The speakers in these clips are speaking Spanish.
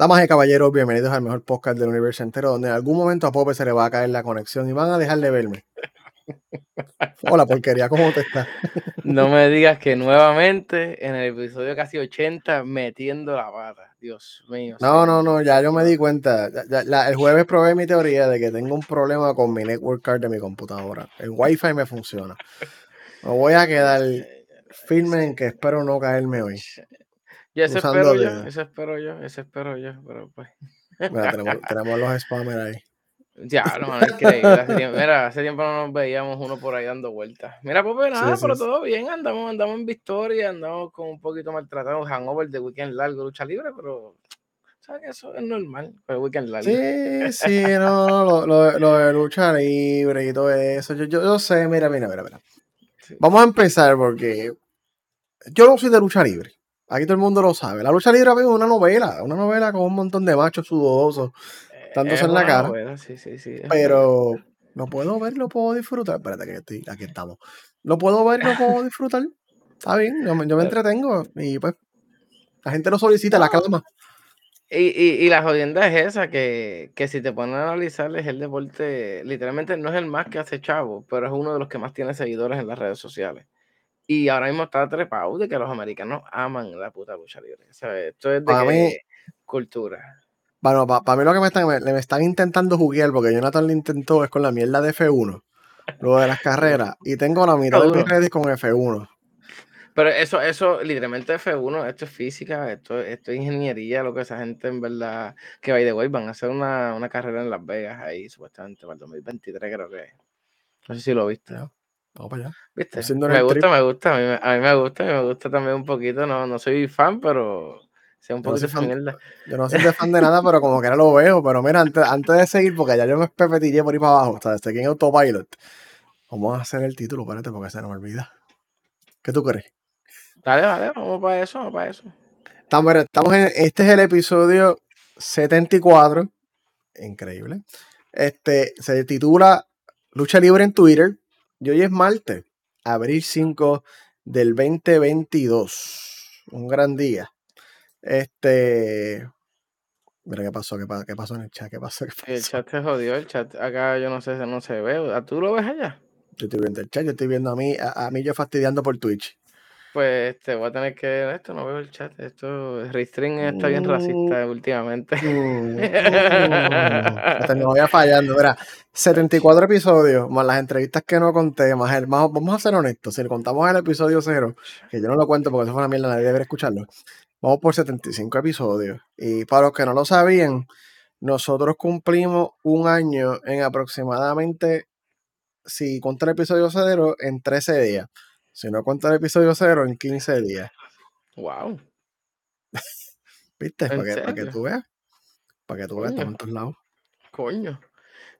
Damas y caballeros, bienvenidos al mejor podcast del universo entero, donde en algún momento a Pope se le va a caer la conexión y van a dejar de verme. Hola, porquería, ¿cómo te estás? No me digas que nuevamente en el episodio casi 80 metiendo la pata. Dios mío. No, no, no, ya yo me di cuenta. Ya- ya- el jueves probé mi teoría de que tengo un problema con mi network card de mi computadora. El wifi me funciona. Me voy a quedar firme en que espero no caerme hoy. Ya eso usando espero de- yo, eso espero yo, eso espero yo, pero pues. Mira, tenemos, tenemos los spammers ahí. Ya, no, no. Hace tiempo, mira, hace tiempo no nos veíamos uno por ahí dando vueltas. Mira, pues nada, sí, pero sí. todo bien, andamos, andamos en victoria, andamos con un poquito maltratados, hangover de weekend largo, lucha libre, pero sabes que eso es normal, el weekend largo. Sí, sí, no, no, lo, lo- lo de lucha libre y todo eso. Yo, yo, yo sé, mira, mira, mira, mira. Vamos a empezar porque yo no soy de lucha libre. Aquí todo el mundo lo sabe. La lucha libre es una novela, una novela con un montón de machos sudosos, dándose Es en la cara. novela, sí, sí, sí, es pero lo puedo ver, lo puedo disfrutar. Espérate que estoy, aquí estamos. Lo puedo ver, lo puedo disfrutar. Está bien, yo, me- yo me entretengo y pues la gente lo solicita, la clama. Y, y, y la jodienda es esa, que, que si te ponen a analizar, es el deporte, literalmente no es el más que hace chavo, pero es uno de los que más tiene seguidores en las redes sociales. Y ahora mismo está trepado de que los americanos aman la puta lucha libre. Sea, esto es de Para que mí- cultura. Bueno, para mí lo que me están, me, me están intentando juguear, porque Jonathan lo intentó, es con la mierda de F1, lo de las carreras, y tengo la mitad de mis redes con F1. Pero eso, eso, literalmente F1, esto es física, esto, esto es ingeniería, lo que esa gente en verdad, que by the way, van a hacer una, una carrera en Las Vegas ahí, supuestamente, para el 2023 creo que. es. No sé si lo viste. Ya, Vamos para allá. ¿Viste? Me gusta, me gusta, a mí, me- a mí me gusta, me gusta también un poquito, no, no soy fan, pero sé un Yo no poquito soy fan. Yo no soy de fan de nada, pero como que ahora lo veo. Pero mira, antes, antes de seguir, porque ya yo me pepetillé por ahí para abajo, ¿sabes? Estoy en autopilot. Vamos a hacer el título, espérate, porque se nos olvida. ¿Qué tú crees? Dale, dale, vamos para eso, vamos para eso. Estamos, estamos en, este es el episodio 74. Increíble. Este se titula Lucha Libre en Twitter. Y hoy es martes, abril 5 del 2022. Un gran día. Este. Mira qué pasó, qué, pa- qué pasó en el chat, qué pasó, qué El pasó. chat te jodió, el chat acá yo no sé, no se ve. ¿A ¿Tú lo ves allá? Yo estoy viendo el chat, yo estoy viendo a mí, a, a mí yo fastidiando por Twitch. Pues te voy a tener que. Esto no veo el chat. Esto. Restring está bien Mm. racista últimamente. Mm, mm. La tecnología fallando. Mira, 74 episodios, más las entrevistas que no conté, más el más, vamos a ser honestos, si le contamos el episodio cero, que yo no lo cuento porque eso fue una mierda, nadie debería escucharlo. Vamos por 75 episodios. Y para los que no lo sabían, nosotros cumplimos un año en aproximadamente, si cuenta el episodio cero, en 13 días. Si no cuenta el episodio cero, en 15 días. Wow. ¿Viste? ¿En Para que, para que tú veas. Para que tú veas, estamos en todos lados. Coño.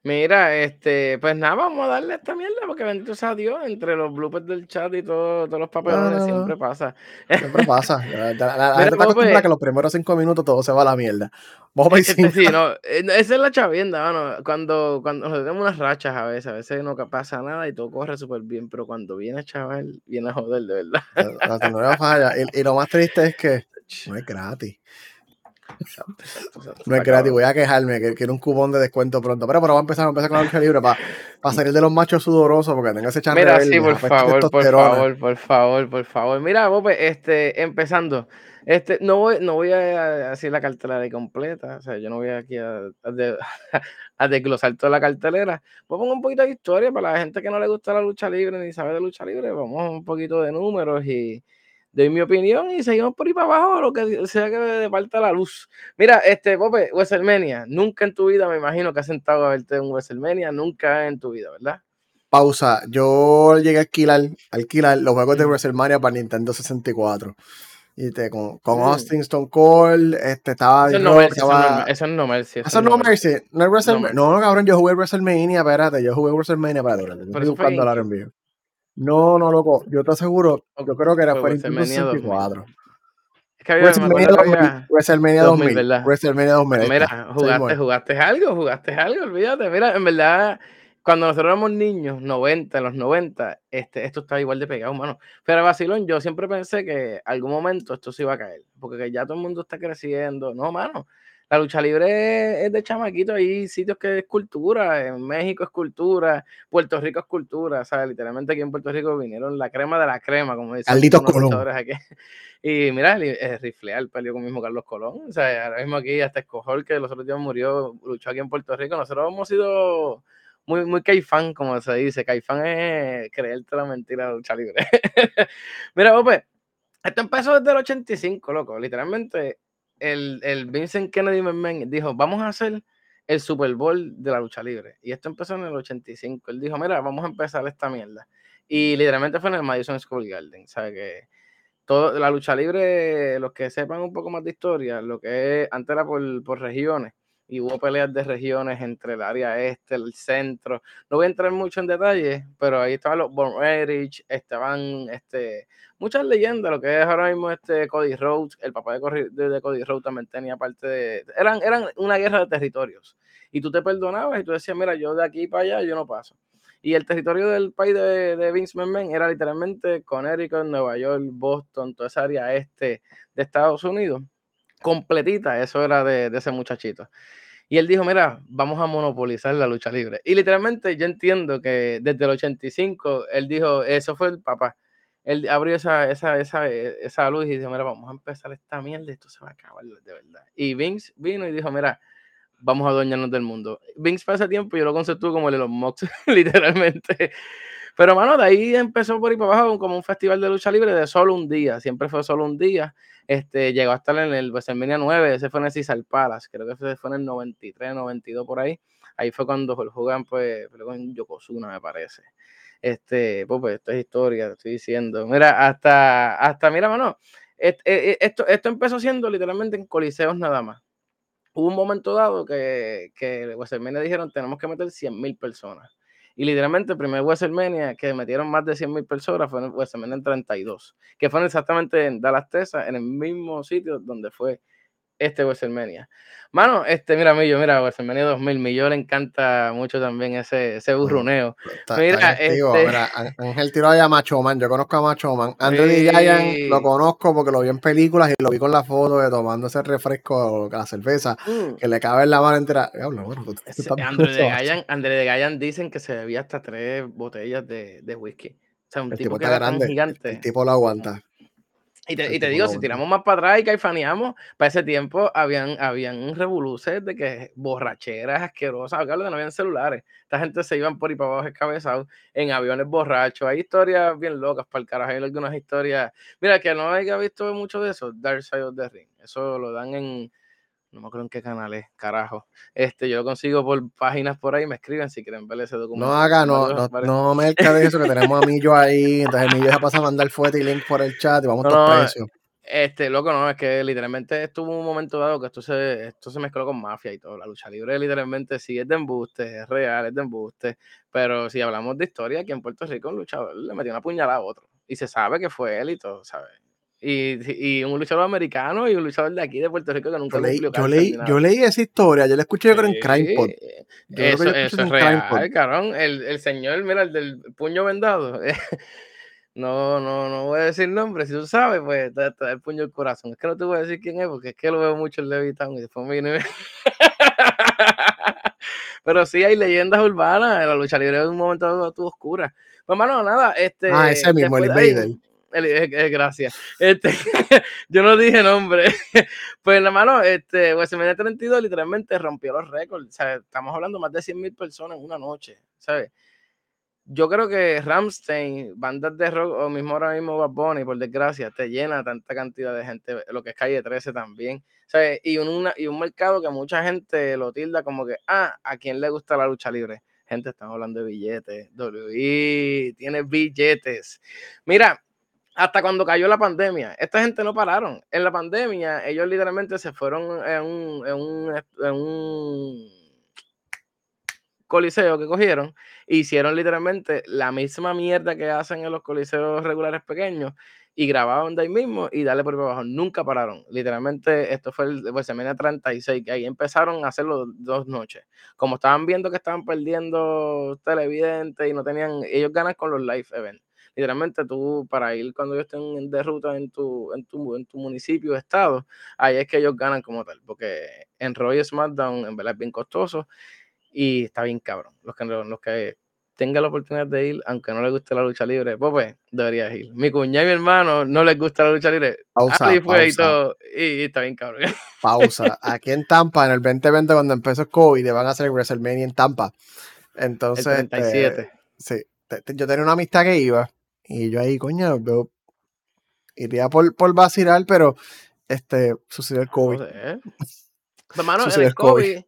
Mira, este, pues nada, vamos a darle a esta mierda porque bendito sea Dios, entre los bloopers del chat y todo, todos los papelones no, siempre pasa. Siempre pasa. La, la- la- gente está acostumbrada a Pope. que los primeros cinco minutos todo se va a la mierda. Vamos para Este, sí, no, eh, no, esa es la chavienda, mano. Cuando, cuando nos tenemos unas rachas a veces, a veces no pasa nada y todo corre súper bien, pero cuando viene chaval, viene a joder, de verdad. La, la falla. Y, y lo más triste es que no es gratis. Exacto, exacto, exacto, No es gratis. Voy a quejarme que quiero un cupón de descuento pronto. Pero, pero vamos a empezar, a empezar con la lucha libre para salir de los machos sudorosos porque tengo ese chanre Mira, verde, sí, por favor, por favor, por favor, por favor. Mira, Bope, este, empezando. Este, no voy, no voy a decir la cartelera completa, o sea, yo no voy aquí a, a, de- a desglosar toda la cartelera. Voy a poner un poquito de historia para la gente que no le gusta la lucha libre ni sabe de lucha libre. Vamos un poquito de números y doy mi opinión y seguimos por ahí para abajo, lo que sea que departa la luz. Mira, este, Bope, WrestleMania, nunca en tu vida me imagino que has sentado a verte en WrestleMania, nunca en tu vida, ¿verdad? Pausa. Yo llegué a alquilar, alquilar los juegos de. WrestleMania para Nintendo 64. Y te, con, con Mm. Austin Stone Cold, este, estaba Eso no mercy, eso es no estaba- eso es no mercy. Eso no no es WrestleMania. Mercy. No, cabrón, yo jugué WrestleMania, espérate, yo jugué WrestleMania, espérate, espérate, Pero estoy buscando la GameCube. envío. No, no, loco, yo te aseguro, yo creo que era Fue WrestleMania 64. 2000. Es que había, me WrestleMania que 2000, había WrestleMania 2000, 2000, ¿verdad? WrestleMania 2000, ahí Mira, jugaste, jugaste algo, jugaste algo, olvídate. Mira, en verdad, cuando nosotros éramos niños, 90, en los 90, este, esto estaba igual de pegado, mano. Pero vacilón, yo siempre pensé que algún momento esto se iba a caer, porque que ya todo el mundo está creciendo. No, mano, la lucha libre es de chamaquito, hay sitios que es cultura, en México es cultura, Puerto Rico es cultura, sea, literalmente aquí en Puerto Rico vinieron la crema de la crema, como dicen los luchadores aquí. Y mira, Rifleal peleó con mismo Carlos Colón, o sea, ahora mismo aquí hasta Escojol, que los otros días murió, luchó aquí en Puerto Rico, nosotros hemos sido muy, muy caifán, como se dice, caifán es creerte la mentira de lucha libre. mira, pues, esto empezó desde el 85, loco, literalmente el, el Vincent Kennedy McMahon dijo, vamos a hacer el Super Bowl de la lucha libre. Y esto empezó en el 85. Él dijo, mira, vamos a empezar esta mierda. Y literalmente fue en el Madison School Garden. ¿Sabe que todo, la lucha libre, los que sepan un poco más de historia, lo que es, antes era por, por regiones y hubo peleas de regiones entre el área este, el centro. No voy a entrar mucho en detalle, pero ahí estaban los Born Erich, estaban este, muchas leyendas, lo que es ahora mismo este Cody Rhodes, el papá de, de, Cody Rhodes también tenía parte de... Eran, eran una guerra de territorios. Y tú te perdonabas y tú decías, mira, yo de aquí para allá, yo no paso. Y el territorio del país de, de Vince McMahon era literalmente Connecticut, Nueva York, Boston, toda esa área este de Estados Unidos completita, eso era de, de, ese muchachito. Y él dijo, mira, vamos a monopolizar la lucha libre. Y literalmente yo entiendo que desde el 85, él dijo, eso fue el papá. Él abrió esa, esa, esa, esa luz y dijo, mira, vamos a empezar esta mierda, esto se va a acabar de verdad. Y Vince vino y dijo, mira, vamos a adueñarnos del mundo. Vince ese tiempo yo lo conceptúo como el Elon Musk, literalmente. Pero, mano, de ahí empezó por ahí para abajo como un festival de lucha libre de solo un día. Siempre fue solo un día. Este, llegó a estar en el WrestleMania 9, ese fue en el Cesar Palace, creo que ese fue en el 93, 92 por ahí. Ahí fue cuando Hulk Hogan, pues, con Yokozuna, me parece. Este, pues, pues, esto es historia, estoy diciendo. Mira, hasta, hasta, mira, mano, e, e, esto, esto empezó siendo literalmente en coliseos nada más. Hubo un momento dado que, que WrestleMania dijeron, tenemos que meter 100 mil personas y literalmente el primer WrestleMania que metieron más de 100 mil personas fue en WrestleMania en 32, que fue exactamente en Dallas, Texas, en el mismo sitio donde fue este WrestleMania. Mano, este, mira, Millo, mira, WrestleMania 2000, Millo le encanta mucho también ese, ese burruneo. mira, este... mira, Ángel tiró a Macho Man, yo conozco a Macho Man. Andrew sí. lo conozco porque lo vi en películas y lo vi con la foto de tomando ese refresco, la cerveza, mm. que le cabe en la mano entera. André de Gayan, André de Gayan dicen que se bebía hasta tres botellas de, de whisky. O sea, un tipo, que era grande, gigante. El tipo lo aguanta. Y te, digo, si tiramos más para atrás y caifaneamos, para ese tiempo habían, habían revoluces de que borracheras asquerosas, que no habían celulares. Esta gente se iban por ahí para abajo escabezados en aviones borrachos. Hay historias bien locas para el carajo. Hay algunas historias. Mira, que no haya visto mucho de eso, Dark Side of the Ring. Eso lo dan en, no me acuerdo en qué canal es, carajo. Este, yo lo consigo por páginas por ahí, me escriben si quieren ver ese documento. No haga, no, no, no me de eso, que tenemos a Millo ahí, entonces Millo ya pasa a mandar fuerte y link por el chat y vamos no, todos precios. Este, loco, no, es que literalmente estuvo un momento dado que esto se, esto se mezcló con mafia y todo. La lucha libre literalmente sí es de embuste, es real, es de embuste. Pero si hablamos de historia, aquí en Puerto Rico un luchador le metió una puñalada a otro. Y se sabe que fue él y todo, ¿sabes? Y, y, un luchador americano y un luchador de aquí de Puerto Rico que nunca yo leí, yo leí, yo leí, esa historia, yo la escuché yo creo en Crime Eso, eso es real, carón. El, el, señor, mira, el del puño vendado. no, no, no voy a decir nombre, si tú sabes, pues da el puño del corazón. Es que no te voy a decir quién es, porque es que lo veo mucho en Levitown y después me viene. Pero sí hay leyendas urbanas, la lucha libre en un momento estuvo oscura. Pues, hermano, nada, este. Ah, ese mismo, el Invader. Eh, gracias. Este, yo no dije nombre. pues, hermano, este, WrestleMania 32 literalmente rompió los récords. Sea, estamos hablando más de 100 mil personas en una noche, ¿sabes? Yo creo que Ramstein, bandas de rock, o mismo ahora mismo Bad Bunny, por desgracia, te llena tanta cantidad de gente, lo que es Calle 13 también. ¿sabes? Y, una, y un mercado que mucha gente lo tilda como que, ah, ¿a quién le gusta la lucha libre? Gente, estamos hablando de billetes. WI tiene billetes. Mira, hasta cuando cayó la pandemia. Esta gente no pararon. En la pandemia, ellos literalmente se fueron en un, coliseo que cogieron e hicieron literalmente la misma mierda que hacen en los coliseos regulares pequeños y grababan de ahí mismo y dale por abajo. Nunca pararon. Literalmente, esto fue el WrestleMania 36, que ahí empezaron a hacerlo dos noches. Como estaban viendo que estaban perdiendo televidentes y no tenían, ellos ganan con los live events literalmente tú para ir cuando ellos estén de ruta en tu, en tu, en tu municipio, estado, ahí es que ellos ganan como tal, porque en Roy SmackDown en verdad es bien costoso y está bien cabrón. Los que, los que tengan la oportunidad de ir, aunque no les guste la lucha libre, pues, pues deberías ir. Mi cuñado y mi hermano no les gusta la lucha libre. Pausa, y fue y pausa. todo, y, está bien cabrón. Pausa. Aquí en Tampa, en el 2020, cuando empezó el COVID, van a hacer WrestleMania en Tampa. Entonces, el 37. este, sí, te- te- yo tenía una amistad que iba y yo ahí, coño, yo iría por, por vacilar, pero este, sucedió el COVID. Joder. Hermano, Sucedió el COVID. COVID,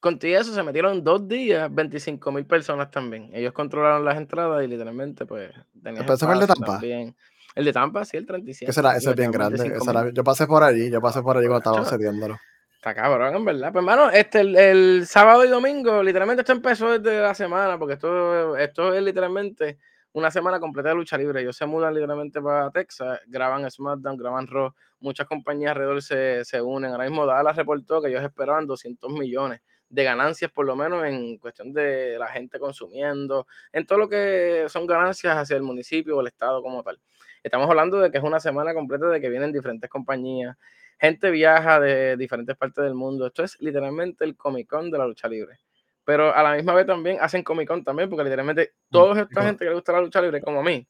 contigo eso se metieron dos días 25 mil personas también. Ellos controlaron las entradas y literalmente, pues, tenías ¿Pero ese fue el de Tampa? también. El de Tampa, sí, el 37. Que será, y ese es bien grande. 25,000. esa era- yo pasé por allí, yo pasé por allí cuando Chacho. sediéndolo. Está cabrón, en verdad. Pues, hermano, este, el, el sábado y domingo, literalmente esto empezó desde la semana, porque esto, esto es literalmente una semana completa de lucha libre. Ellos se mudan literalmente para Texas, graban SmackDown, graban Raw. Muchas compañías alrededor se, se unen. Ahora mismo Dallas reportó que ellos esperaban 200 millones de ganancias, por lo menos en cuestión de la gente consumiendo, en todo lo que son ganancias hacia el municipio o el estado como tal. Estamos hablando de que es una semana completa de que vienen diferentes compañías, gente viaja de diferentes partes del mundo. Esto es literalmente el Comic Con de la lucha libre. Pero a la misma vez también hacen Comic Con también, porque literalmente toda esta gente que le gusta la lucha libre, como a mí,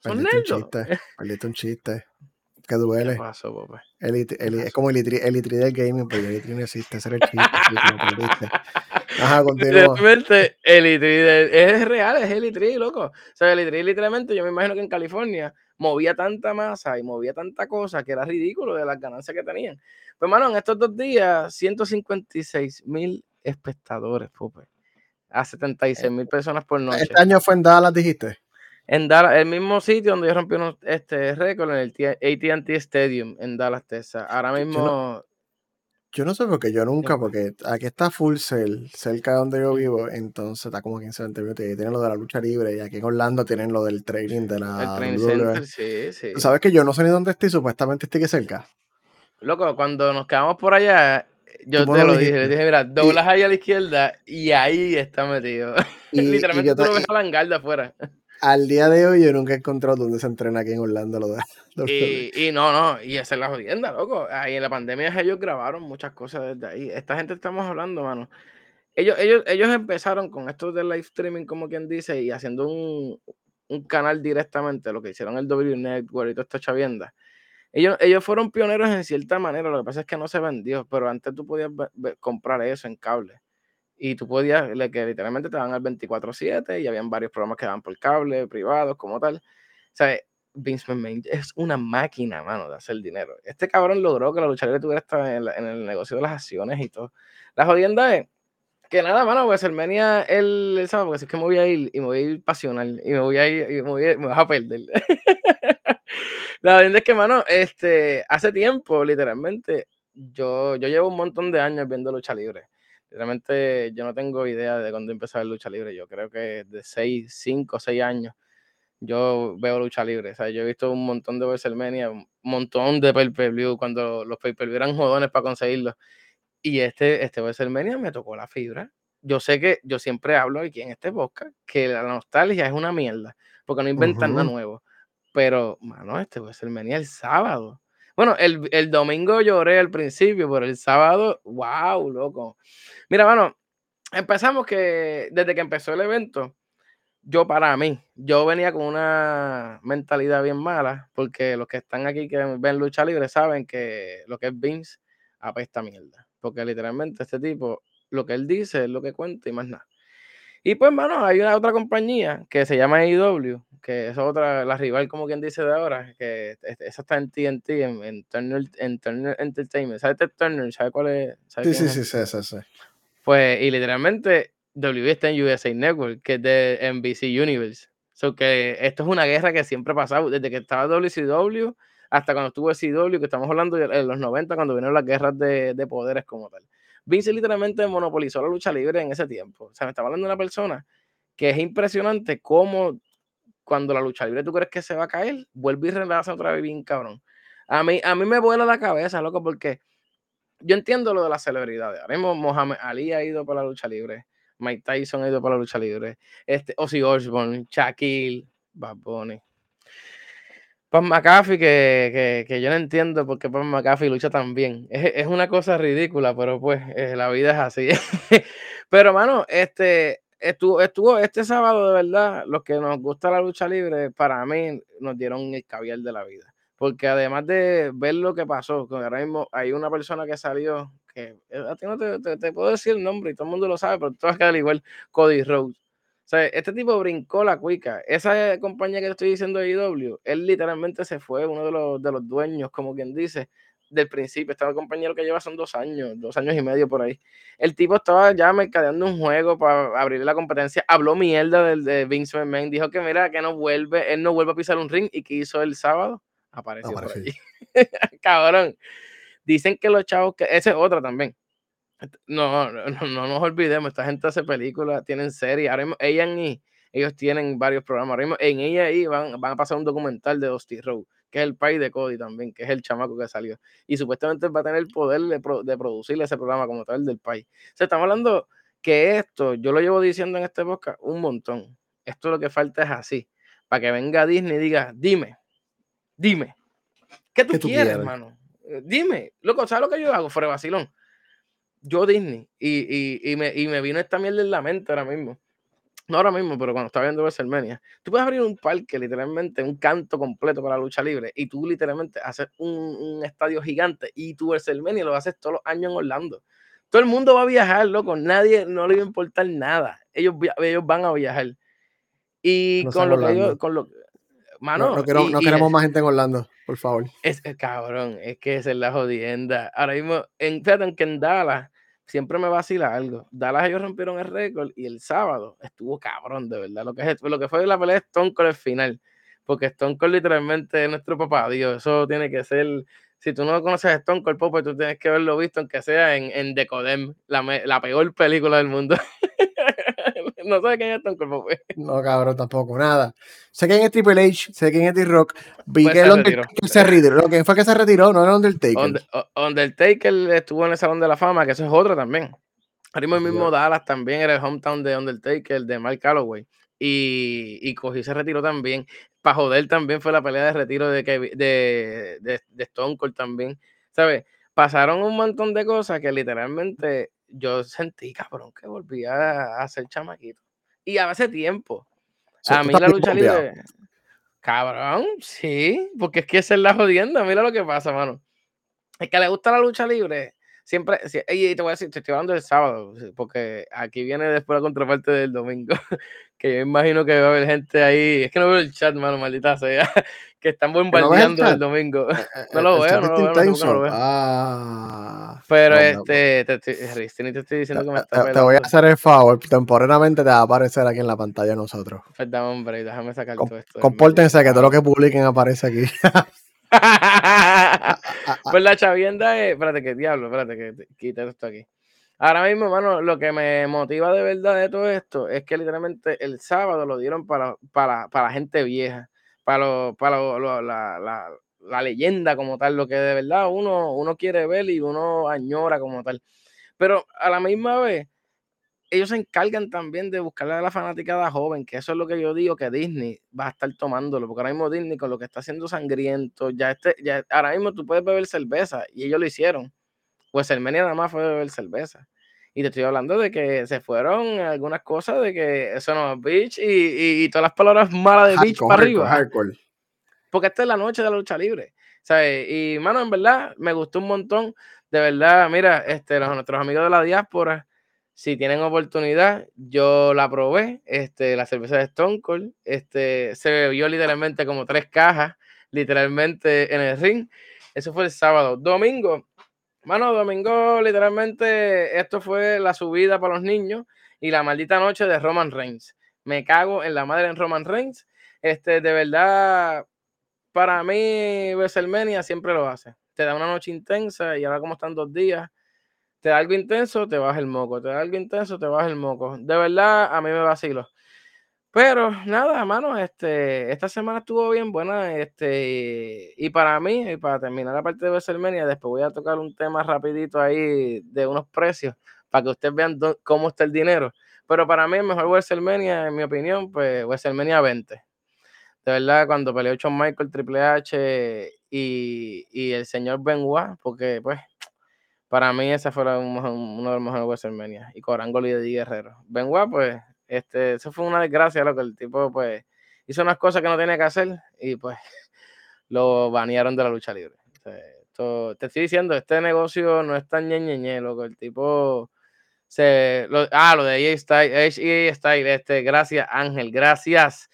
son Perdiste un chiste, un chiste. Que ¿Qué duele. Eli- pasó? es como el Elitri del gaming, pero el Elitri no existe. Ese era el chiste. Ajá, continúa. Literalmente, el E3 es real, es el E3, loco. O sea, el E3 literalmente, yo me imagino que en California movía tanta masa y movía tanta cosa que era ridículo de las ganancias que tenían. Pues, hermano, en estos dos días, 156 mil espectadores, Pupe. A 76 mil personas por noche. Este año fue en Dallas, dijiste. En Dallas, el mismo sitio donde yo rompí unos- este récord en el AT&T Stadium en Dallas, Texas. Ahora Yo no- mismo, Yo no sé porque yo nunca, porque aquí está Full Sail, cerca de donde yo vivo, entonces está como 15 20 minutos y tienen lo de la lucha libre y aquí en Orlando tienen lo del training de el la Training WWE. Center, sí, sí. Tú sabes que yo no sé ni dónde estoy, supuestamente estoy que cerca. Loco, cuando nos quedamos por allá, yo te lo dije, le dije, mira, doblas ahí a la izquierda y ahí está metido. Y, Literalmente tú lo ves a la hangar de afuera. al día de hoy yo nunca he encontrado dónde se entrena aquí en Orlando lo de. Y, y no, no, y esa es la jodienda, loco. Ahí en la pandemia ellos grabaron muchas cosas desde ahí. Esta gente estamos hablando, mano. Ellos, ellos, ellos empezaron con esto del live streaming, como quien dice, y haciendo un, un canal directamente, lo que hicieron el W Network y toda esta chavienda. Ellos, ellos fueron pioneros en cierta manera, lo que pasa es que no se vendió, pero antes tú podías comprar eso en cable. Y tú podías, que literalmente te daban al 24-7 y habían varios programas que daban por cable, privados, como tal. O sea, Vince McMahon es una máquina, mano, de hacer dinero. Este cabrón logró que la lucha libre tuviera hasta en, en el negocio de las acciones y todo. La jodienda es que nada, mano, WrestleMania el, el sábado, porque si es que me voy a ir y me voy a ir pasional y me voy a ir y me, voy a, me vas a perder. La verdad es que, mano, este, hace tiempo, literalmente, yo, yo llevo un montón de años viendo lucha libre. Literalmente, yo no tengo idea de cuándo empezó la lucha libre. Yo creo que de 6, 5, 6 años yo veo lucha libre. O sea, yo he visto un montón de WrestleMania, un montón de pay-per-view, cuando los pay-per-view eran jodones para conseguirlos. Y este, este WrestleMania me tocó la fibra. Yo sé que yo siempre hablo aquí en este podcast que la nostalgia es una mierda, porque no inventan nada Ujú. nuevo. Pero, mano, este WrestleMania el sábado. Bueno, el, el domingo lloré al principio, pero el sábado, wow, loco. Mira, mano, empezamos que desde que empezó el evento, yo para mí, yo venía con una mentalidad bien mala, porque los que están aquí que ven lucha libre saben que lo que es Vince apesta mierda. Porque literalmente este tipo, lo que él dice es lo que cuenta y más nada. Y pues, mano, hay una otra compañía que se llama AEW, que es otra, la rival, como quien dice de ahora, que es- esa está en TNT, en, en Turner, en Turner Entertainment. ¿Sabes Turner? ¿Sabes cuál es? ¿Sabes Sí, sí, es? sí, sí, sí, sí. Pues, y literalmente, WWE está en USA Network, que es de NBC Universe. So que esto es una guerra que siempre ha pasado, desde que estaba WCW hasta cuando estuvo CW, que estamos hablando de en los 90, cuando vinieron las guerras de, de poderes como tal. Vince literalmente monopolizó la lucha libre en ese tiempo. O sea, me estaba hablando de una persona que es impresionante cómo cuando la lucha libre tú crees que se va a caer, vuelve y relaza otra vez bien cabrón. A mí, a mí me vuela la cabeza, loco, porque yo entiendo lo de las celebridades. Ahora mismo Mohamed Ali ha ido para la lucha libre. Mike Tyson ha ido para la lucha libre. Este, Ozzy Osbourne, Shaquille, Bad Bunny. Pan McAfee, que, que, yo no entiendo por qué Pan McAfee lucha tan bien. Es, una cosa ridícula, pero pues eh, la vida es así. pero, mano, este, estuvo, estuvo este sábado, de verdad, los que nos gusta la lucha libre, para mí nos dieron el caviar de la vida. Porque además de ver lo que pasó, ahora mismo hay una persona que salió, que eh, a ti no te, te, puedo decir el nombre y todo el mundo lo sabe, pero tú vas a quedar igual, Cody Rhodes. Sea, este tipo brincó la cuica. Esa compañía que te estoy diciendo de IW, él literalmente se fue, uno de los, de los dueños, como quien dice, del principio. Estaba el compañero que lleva son dos años, dos años y medio por ahí. El tipo estaba ya mercadeando un juego para abrir la competencia. Habló mierda del de Vince McMahon. Dijo que mira, que no vuelve, él no vuelve a pisar un ring. ¿Y que hizo el sábado? Apareció por allí. Cabrón. Dicen que los chavos, que ese es otra también. No, no, no, nos olvidemos, esta gente hace películas, tienen series. Ahora mismo, A&E, ellos tienen varios programas. Ahora mismo, en ella y van, van a pasar un documental de Dusty Road, que es el país de Cody también, que es el chamaco que salió. Y supuestamente va a tener el poder de, de producir ese programa como tal del país. O estamos hablando que esto, yo lo llevo diciendo en este podcast un montón. Esto lo que falta es así. Para que venga Disney y diga, dime, dime, ¿qué tú, quieres, hermano? Eh, dime, loco, ¿sabes lo que yo hago? Fuera vacilón yo Disney y, y, me, y me vino esta mierda en la mente ahora mismo. No ahora mismo, pero cuando estaba viendo WrestleMania. Tú puedes abrir un parque, literalmente, un canto completo para la lucha libre, y tú literalmente haces un, un estadio gigante, y tú WrestleMania lo haces todos los años en Orlando. Todo el mundo va a viajar, loco. Nadie, no le va a importar nada. Ellos, ellos van a viajar. Y con lo que yo, con lo Mano, no, queremos más gente en Orlando, por favor. Es cabrón, es que esa es la jodienda. Ahora mismo, en, fíjate que en Dallas siempre me vacila algo. Dallas ellos rompieron el récord y el sábado estuvo cabrón, de verdad. Lo que, es, lo que fue la pelea de Stone Cold el final. Porque Stone Cold literalmente es nuestro papá, Dios. Eso tiene que ser. Si tú no conoces Stone Cold Pope, tú tienes que haberlo visto, aunque sea en, en Decodem, la, la peor película del mundo. No sé quién es Stone Cold Pope. No, cabrón, tampoco, nada. Sé quién es Triple H, sé quién es D-Rock. Vi pues que el Undertaker se retiró. Lo que fue que se retiró, no era Undertaker. Undertaker estuvo en el Salón de la Fama, que eso es otro también. Ahora el mismo Dallas también era el hometown de Undertaker, de Mark Calloway. Y, y cogí se retiró también. Para joder también fue la pelea de retiro de, de, de, de Stone Cold también. ¿Sabes? Pasaron un montón de cosas que literalmente yo sentí, cabrón, que volvía a ser chamaquito. Y hace tiempo. a mí la lucha libre. Cabrón, sí, porque es que esa es la jodienda. Mira lo que pasa, mano. Es que le gusta la lucha libre. Siempre, y te voy a decir, te estoy hablando del sábado, porque aquí viene después la contraparte del domingo, que yo imagino que va a haber gente ahí, es que no veo el chat, mano, maldita sea, que están bombardeando el, domingo. Eh, eh, no lo veo, no lo veo, no lo veo. Ah, Pero este, te, te, te estoy diciendo que me está Te voy a hacer el favor, temporalmente te va a aparecer aquí en la pantalla nosotros. Perdón, hombre, déjame sacar todo esto. Compórtense que todo lo que publiquen aparece aquí. pues la chavienda es. Espérate, que diablo, espérate, que quita esto aquí. Ahora mismo, hermano, lo que me motiva de verdad de todo esto es que literalmente el sábado lo dieron para, para, para la gente vieja, para, lo, para la, la, la, leyenda como tal, lo que de verdad uno, uno quiere ver y uno añora como tal. Pero a la misma vez, ellos se encargan también de buscarle a la fanaticada joven, que eso es lo que yo digo que Disney va a estar tomándolo, porque ahora mismo Disney con lo que está haciendo sangriento, ya este, ya ahora mismo tú puedes beber cerveza y ellos lo hicieron. Pues el nada más fue beber cerveza. Y te estoy hablando de que se fueron algunas cosas de que eso no es bitch y, y, todas las palabras malas de bitch para arriba. Porque esta es la noche de la lucha libre. ¿sabes? Y mano, en verdad, me gustó un montón. De verdad, mira, este, nuestros amigos de la diáspora si tienen oportunidad, yo la probé, este, la cerveza de Stone Cold, este, se bebió literalmente como tres cajas, literalmente en el ring. Eso fue el sábado. Domingo, mano, domingo, literalmente, esto fue la subida para los niños y la maldita noche de Roman Reigns. Me cago en la madre en Roman Reigns. Este, de verdad, para mí, WrestleMania siempre lo hace. Te da una noche intensa y ahora como están dos días, te da algo intenso, te baja el moco, te da algo intenso, te baja el moco. De verdad, a mí me vacilo. Pero nada, mano, este, esta semana estuvo bien buena, este, y para mí, y para terminar la parte de WrestleMania, después voy a tocar un tema rapidito ahí de unos precios, para que ustedes vean cómo está el dinero. Pero para mí el mejor WrestleMania, en mi opinión, pues WrestleMania 20. De verdad, cuando peleó Shawn Michael, Triple H y, y el señor Benoit, porque pues para mí esa fue uno de los mejores WrestleMania. Y Corango y de Guerrero. Benoit, pues, este, eso fue una desgracia, lo que el tipo, pues, hizo unas cosas que no tenía que hacer y pues lo banearon de la lucha libre. te estoy diciendo, este negocio no es tan ñeñeñe, loco. El tipo se. ah, lo de EA Style, Style, este, gracias, Ángel, gracias.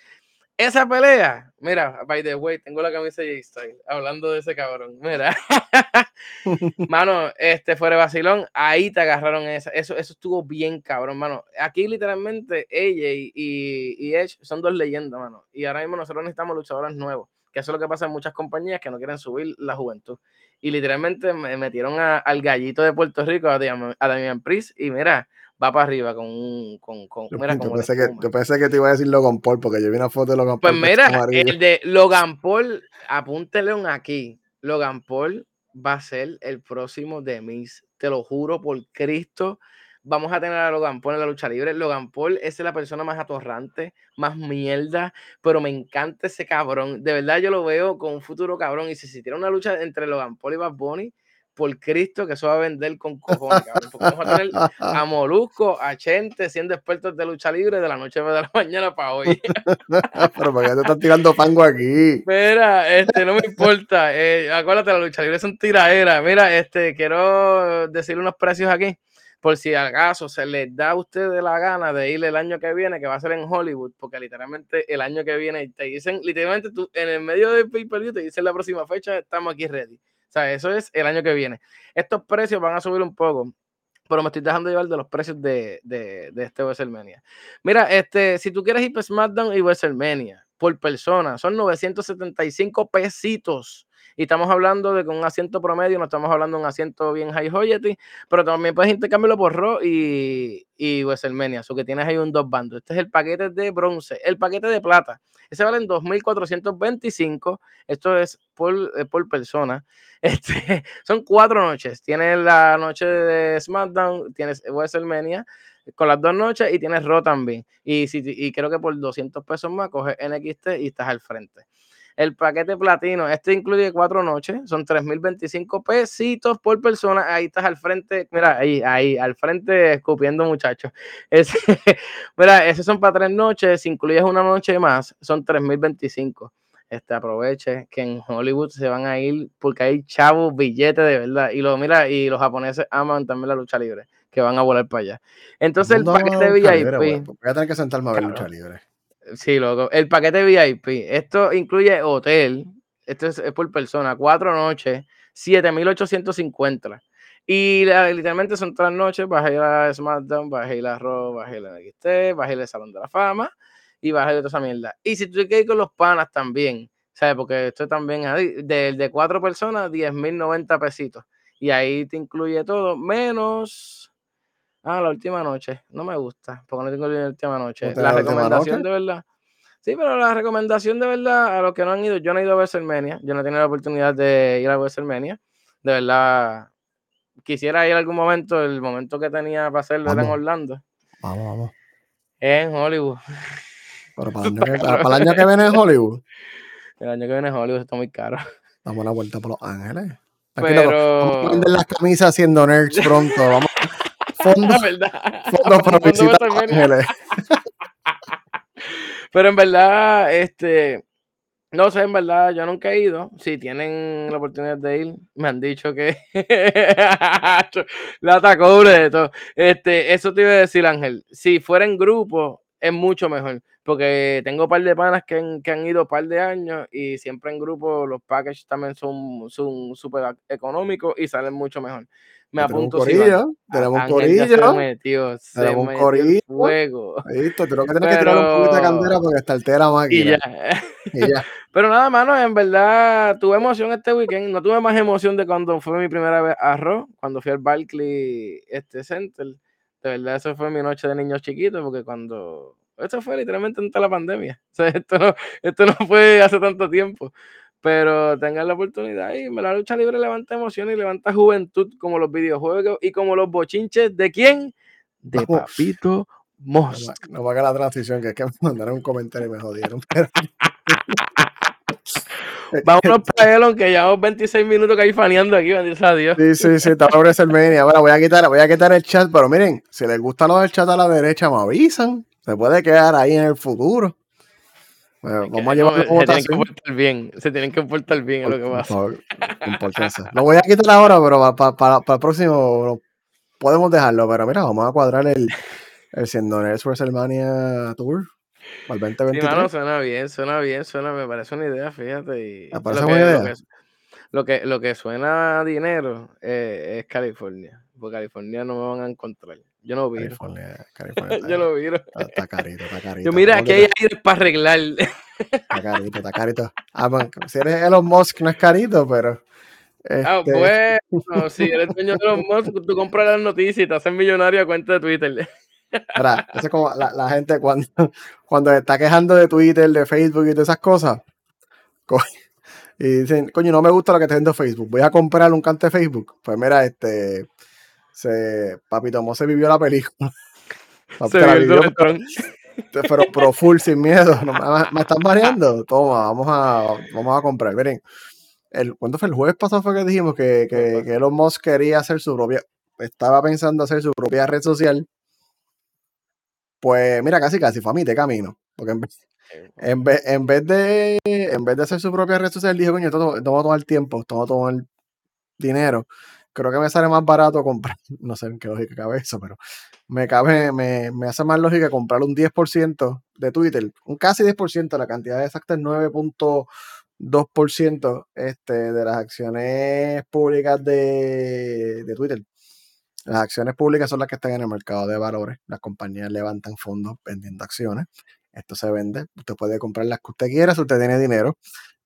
Esa pelea, mira, by the way, tengo la camisa de J-Style, hablando de ese cabrón, mira. mano, este fuera de vacilón, ahí te agarraron esa, eso, eso estuvo bien cabrón, mano. Aquí literalmente ella y, y, Edge son dos leyendas, mano. Y ahora mismo nosotros necesitamos luchadoras nuevos, que eso es lo que pasa en muchas compañías que no quieren subir la juventud. Y literalmente me metieron al gallito de Puerto Rico, a Damian Priest, y mira, va para arriba con un. Con, con, yo, mira, pensé que, yo, pensé que, te iba a decir Logan Paul, porque yo vi una foto de Logan pues Paul. Pues mira, el de Logan Paul, apúntele un aquí. Logan Paul va a ser el próximo de Miss. Te lo juro por Cristo. Vamos a tener a Logan Paul en la lucha libre. Logan Paul es la persona más atorrante, más mierda, pero me encanta ese cabrón. De verdad, yo lo veo con un futuro cabrón. Y si se tiene una lucha entre Logan Paul y Bad Bunny, por Cristo que eso va a vender con cojones, cabrón. Porque vamos a tener a Molusco, a Chente siendo expertos de lucha libre de la noche de la mañana para hoy. Pero ¿por qué te estás tirando pango aquí? Mira, este, no me importa. Eh, acuérdate, la lucha libre son tiraderas. Mira, este, quiero decir unos precios aquí. Por si acaso se les da a ustedes la gana de ir el año que viene, que va a ser en Hollywood, porque literalmente el año que viene te dicen, literalmente tú en el medio del pay-per-view te dicen la próxima fecha, estamos aquí ready sea, eso es el año que viene. Estos precios van a subir un poco, pero me estoy dejando llevar de los precios de, de, de este WrestleMania. Mira, este, si tú quieres ir SmackDown y WrestleMania por persona, son 975 pesitos. Y estamos hablando de que un asiento promedio, no estamos hablando de un asiento bien high joyety, pero también puedes intercambiarlo por Raw y, y WrestleMania. O que tienes ahí un dos bandos. Este es el paquete de bronce. El paquete de plata. Ese vale en 2.425. Esto es por, por persona. Este, son cuatro noches. Tienes la noche de SmackDown, tienes WrestleMania con las dos noches y tienes Raw también. Y, si, y creo que por 200 pesos más coges NXT y estás al frente. El paquete platino, este incluye cuatro noches, son 3.025 pesitos por persona. Ahí estás al frente, mira, ahí, ahí, al frente escupiendo, muchachos. mira, esos son para tres noches, si incluyes una noche más, son 3.025. Este, aproveche que en Hollywood se van a ir porque hay chavos, billetes de verdad. Y lo mira, y los japoneses aman también la lucha libre, que van a volar para allá. Entonces, el paquete VIP. voy a tener que sentarme a ver lucha libre. Sí, loco. El paquete VIP. Esto incluye hotel. Esto es, por persona. Cuatro noches. 7,850. Y literalmente son tres noches. Vas a ir a SmackDown, vas a ir a Raw, vas a ir a NXT, ir al Salón de la Fama y a toda esa mierda. Y si tú quieres ir con los panas también, ¿sabes? Porque esto también es de, de cuatro personas, 10,090 pesitos. Y ahí te incluye todo, menos Ah, la última noche. No me gusta, porque no tengo la última noche. La, recomendación de verdad. Sí, pero la recomendación de verdad a los que no han ido, yo no he ido a WrestleMania, yo no he tenido la oportunidad de ir a WrestleMania. De verdad, quisiera ir algún momento, el momento que tenía para hacerlo era en Orlando. Vamos, vamos. En Hollywood. Pero para el, año que, para el año que viene en Hollywood. El año que viene en Hollywood está muy caro. Damos una vuelta por Los Ángeles. Pero... Vamos a vender las camisas haciendo nerds pronto. Vamos Fondo, verdad. Pero en verdad, este, no sé, en verdad, yo nunca he ido. Si tienen la oportunidad de ir, me han dicho que la atacó de todo. Este, eso te iba a decir, Ángel. Si fuera en grupo, es mucho mejor. Porque tengo un par de panas que han, que han ido un par de años y siempre en grupo los packages también son súper económicos y salen mucho mejor me apunto. Corillo, tenemos un corillo. tenemos un corillo. Fuego. Listo, creo que tienes que tirar un poquito de candela porque está altera máquina. Y ya. Pero nada, mano, en verdad tuve emoción este weekend. No tuve más emoción de cuando fue mi primera vez a Raw, cuando fui al Barclay este Center. De verdad, eso fue mi noche de niños chiquitos, porque cuando. Esto fue literalmente antes de la pandemia. O sea, esto no, esto no fue hace tanto tiempo pero tengan la oportunidad y la lucha libre levanta emoción y levanta juventud como los videojuegos y como los bochinches de quién? De Papito Most. No, va a la transición, que es que me mandaron un comentario y me jodieron. Vámonos para Elon, que llevamos 26 minutos caifaneando aquí, bendito a Dios. Sí, sí, sí, está por WrestleMania. Ahora voy a quitar, voy a quitar el chat, pero miren, si les gusta lo del chat a la derecha, me avisan. Se puede quedar ahí en el futuro. Bueno, vamos a llevar no, Se tienen que portar bien, se tienen que portar bien es lo que pasa. Lo voy a quitar ahora, pero para, para, para el próximo podemos dejarlo. Pero mira, vamos a cuadrar el, el Ciendones WrestleMania Tour. Para el 2023. Sí, mano, suena bien, suena bien, suena, me parece una idea, fíjate. Y parece una idea. Lo que, lo que, suena a dinero eh, es California. Porque California no me van a encontrar. Yo no viro. California, California Yo no viro. Está, está, carito, está carito. Yo mira, aquí hay aire para arreglar. Está carito, está carito. Ah, bueno, si eres Elon Musk no es carito, pero... Ah, Este... bueno, si eres dueño de Elon Musk, tú compras las noticias y te haces millonario a cuenta de Twitter. Ahora, eso es como la, la, gente cuando, cuando está quejando de Twitter, de Facebook y de esas cosas. Y dicen, coño, no me gusta lo que está haciendo Facebook. Voy a comprar un canto de Facebook. Pues mira, este. Se, Papito Mo se vivió la película. Se la vivió, pero, pero full, sin miedo. No, me, me, están mareando. Toma, vamos a, vamos a comprar. Miren, el, ¿cuándo fue? El jueves pasado fue que dijimos que, que, que Elon Musk quería hacer su propia. Estaba pensando hacer su propia red social pues mira, casi casi fue a mí de camino. Porque en vez, en vez, en vez, de, en vez de hacer su propia red social, dijo, coño, todo, tomo todo el tiempo, tomo todo el dinero. Creo que me sale más barato comprar, no sé en qué lógica cabe eso, pero me cabe, me, me hace más lógica comprar un 10% de Twitter, un casi 10%, la cantidad exacta es 9.2% este, de las acciones públicas de, de Twitter. Las acciones públicas son las que están en el mercado de valores. Las compañías levantan fondos vendiendo acciones. Esto se vende. Usted puede comprar las que usted quiera si usted tiene dinero.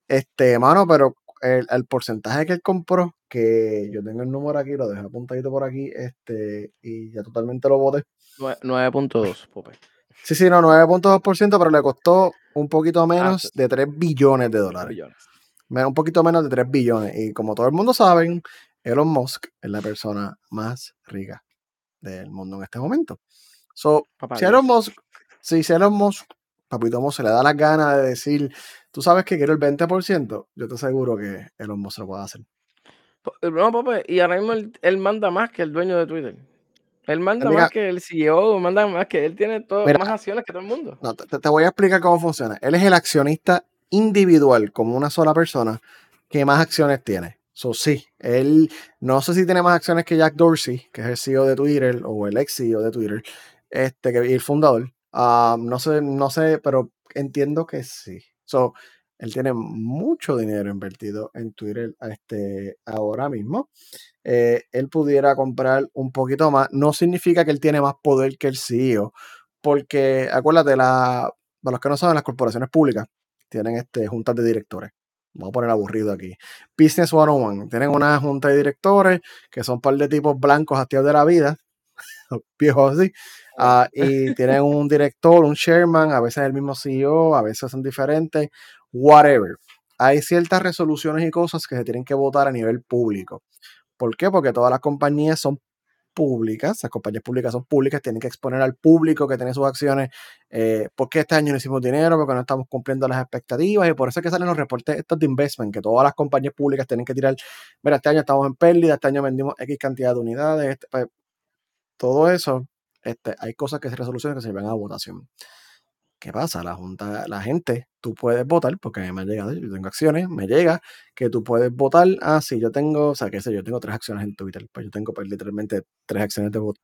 Este, mano, pero el, el, porcentaje que él compró, que yo tengo el número aquí, lo dejé apuntadito por aquí, este, y ya totalmente lo voté. 9.2, Pope. Sí, sí, no, 9.2%, pero le costó un poquito menos ah, de 3 billones de dólares. Billones. Un poquito menos de 3 billones. Y como todo el mundo sabe, Elon Musk es la persona más rica del mundo en este momento. So, si Elon Musk, si Elon Musk, Papito Musk se le da las ganas de decir, tú sabes que quiero el 20%, yo te aseguro que Elon Musk lo puede hacer. No, papá, y ahora mismo él, él, manda más que el dueño de Twitter. Él manda más que el CEO, manda más que él tiene todo, Mira, más acciones que todo el mundo. No, te, te voy a explicar cómo funciona. Él es el accionista individual, como una sola persona, que más acciones tiene. So, sí, él no sé si tiene más acciones que Jack Dorsey, que es el CEO de Twitter, o el ex CEO de Twitter, este, que, y el fundador. Um, no sé, no sé, pero entiendo que sí. So, él tiene mucho dinero invertido en Twitter este, ahora mismo. Eh, él pudiera comprar un poquito más. No significa que él tiene más poder que el CEO, porque acuérdate, la, para los que no saben, las corporaciones públicas tienen este, juntas de directores vamos a poner aburrido aquí. Business 101. Tienen una junta de directores que son un par de tipos blancos activos de la vida, viejos así. Uh, y tienen un director, un chairman, a veces el mismo CEO, a veces son diferentes, whatever. Hay ciertas resoluciones y cosas que se tienen que votar a nivel público. ¿Por qué? Porque todas las compañías son públicas, las compañías públicas son públicas, tienen que exponer al público que tiene sus acciones, eh, porque este año no hicimos dinero, porque no estamos cumpliendo las expectativas, y por eso es que salen los reportes estos de investment, que todas las compañías públicas tienen que tirar, mira, este año estamos en pérdida, este año vendimos X cantidad de unidades, este, pues, todo eso, este, hay cosas que se resolucionan que se llevan a votación. ¿Qué pasa? La junta, la gente, tú puedes votar, porque a mí me ha llegado, yo tengo acciones, me llega que tú puedes votar, ah, sí, yo tengo, o sea, qué sé yo, tengo tres acciones en Twitter, pues yo tengo pues, literalmente tres acciones de voto.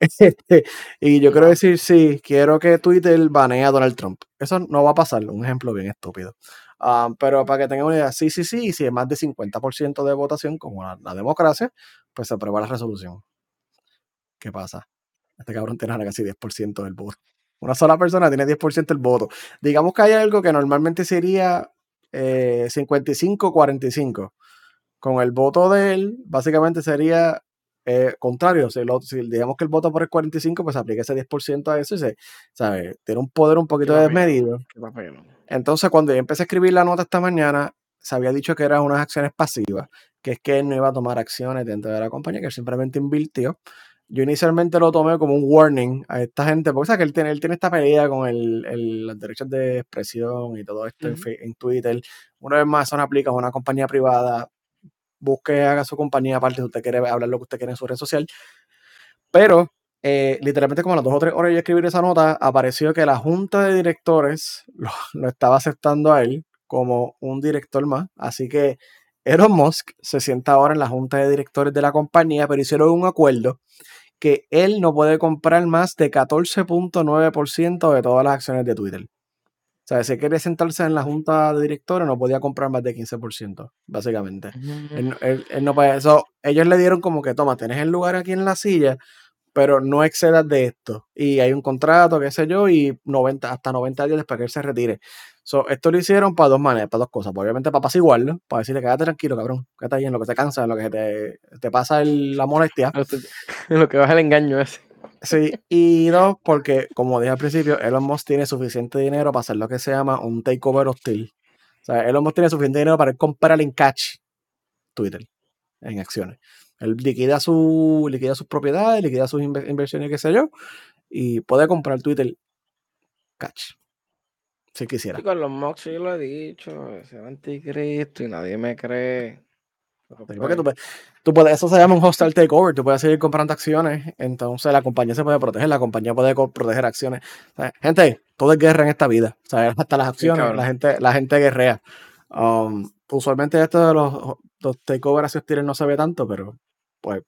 Este, y yo quiero decir, sí, quiero que Twitter banee a Donald Trump. Eso no va a pasar, un ejemplo bien estúpido. Um, pero para que tengan una idea, sí, sí, sí, y si es más de 50% de votación, como la, la, democracia, pues se aprueba la resolución. ¿Qué pasa? Este cabrón tiene casi 10% del voto. Una sola persona tiene 10% del voto. Digamos que hay algo que normalmente sería eh, 55-45. Con el voto de él, básicamente sería eh, contrario. Si, lo, si, digamos que el voto por el 45, pues aplica ese 10% a eso y se, ¿sabe? Tiene un poder un poquito desmedido. Entonces, cuando yo empecé a escribir la nota esta mañana, se había dicho que eran unas acciones pasivas, que es que él no iba a tomar acciones dentro de la compañía, que él simplemente invirtió yo inicialmente lo tomé como un warning a esta gente, porque sabes que él tiene, él tiene esta pelea con el, el, los derechos de expresión y todo esto en, en, Twitter. Una vez más, eso no aplica a una compañía privada. Busque, haga su compañía aparte si usted quiere hablar lo que usted quiere en su red social. Pero, eh, literalmente, como a las dos o tres horas de escribir esa nota, apareció que la junta de directores lo, lo estaba aceptando a él como un director más. Así que Elon Musk se sienta ahora en la junta de directores de la compañía, pero hicieron un acuerdo que él no puede comprar más de 14.9% de todas las acciones de Twitter. O sea, si quiere sentarse en la junta de directores, no podía comprar más de 15%, básicamente. él, no puede, eso, ellos le dieron como que, toma, tenés el lugar aquí en la silla, pero no excedas de esto. Y hay un contrato, qué sé yo, y 90, hasta 90 días después que él se retire. So, esto lo hicieron para dos maneras, para dos cosas. Obviamente para apaciguarlo, para decirle, quédate tranquilo, cabrón, quédate ahí en lo que te cansa, en lo que te, te pasa el, la molestia. En lo que baja el engaño ese. Sí, y dos, porque como dije al principio, Elon Musk tiene suficiente dinero para hacer lo que se llama un takeover hostil. O sea, Elon Musk tiene suficiente dinero para comprar en catch Twitter, en acciones. Él liquida, su, liquida sus propiedades, liquida sus inversiones, qué sé yo, y puede comprar Twitter catch. Si quisiera. Y con los mocks yo lo he dicho, ese anticristo y nadie me cree. Porque tú, tú puedes, eso se llama un hostile takeover, tú puedes seguir comprando acciones, entonces la compañía se puede proteger, la compañía puede proteger acciones. gente, todo es guerra en esta vida, o sea, hasta las acciones, la, gente, la gente guerrea. Um, usualmente esto de los, los takeovers así no se ve tanto, pero pues.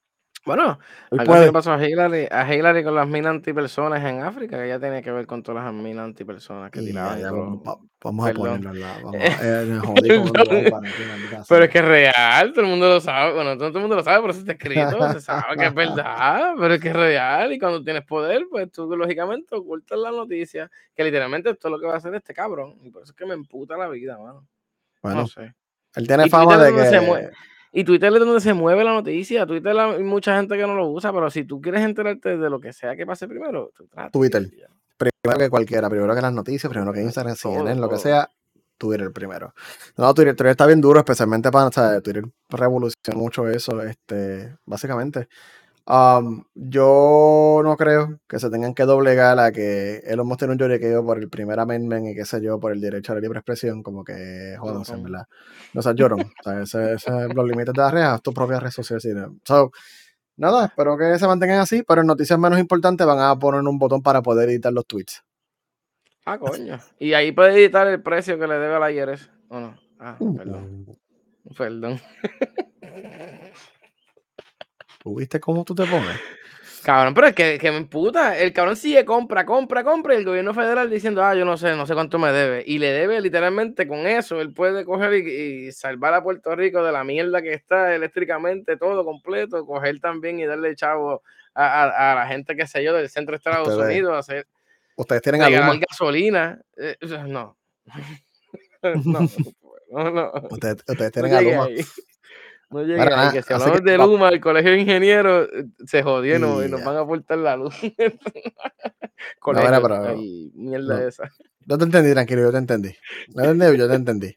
Bueno, algo puede. pasó a Hillary, a Hillary con las minas antipersonas en África, que ya tiene que ver con todas las minas antipersonas que tiraban. vamos, a ponerlo al lado. pero es que es real, todo el mundo lo sabe. Bueno, todo, el mundo lo sabe, por eso está escrito, se sabe que es verdad, pero es que es real. Y cuando tienes poder, pues tú lógicamente ocultas la noticia, que literalmente esto es lo que va a hacer este cabrón. Y por eso es que me emputa la vida, mano. Bueno, no sé. Él tiene fama de que. Y Twitter es donde se mueve la noticia. Twitter hay mucha gente que no lo usa, pero si tú quieres enterarte de lo que sea que pase primero, Twitter. Primero que cualquiera, primero que las noticias, primero que Instagram, CNN, lo que sea, Twitter primero. No, Twitter, Twitter está bien duro, especialmente para, o sea, Twitter revoluciona mucho eso, este, básicamente. Um, yo no creo que se tengan que doblegar a que él hemos tenido un lloriqueo por el primer amendment y qué sé yo, por el derecho a la libre expresión, como que jodanse, en verdad. No se lloran. o sea, ese, ese, los límites de la red, tu propia red social. So, nada, espero que se mantengan así, pero en noticias menos importantes van a poner un botón para poder editar los tweets. Ah, coño. Y ahí puede editar el precio que le debe a la IRS. ¿O no? Ah, uh, perdón. Uh. Perdón. viste cómo tú te pones? Cabrón, pero es que, que me emputa. El cabrón sigue compra, compra, compra. Y el gobierno federal diciendo, ah, yo no sé, no sé cuánto me debe. Y le debe literalmente con eso. Él puede coger y, salvar a Puerto Rico de la mierda que está eléctricamente, todo completo. Coger también y darle chavo a, la gente, que sé yo, del centro de Estados Unidos. Hacer, Ustedes tienen alguna gasolina. Eh, no. no. no, no. Ustedes, tienen alguna no llega que si hablamos de Luma, el colegio de ingenieros, eh, se jodieron y nos van a aportar la luz. colegio, no, pero, mierda esa. Yo te entendí, tranquilo, yo te entendí. Te entendí, yo te entendí.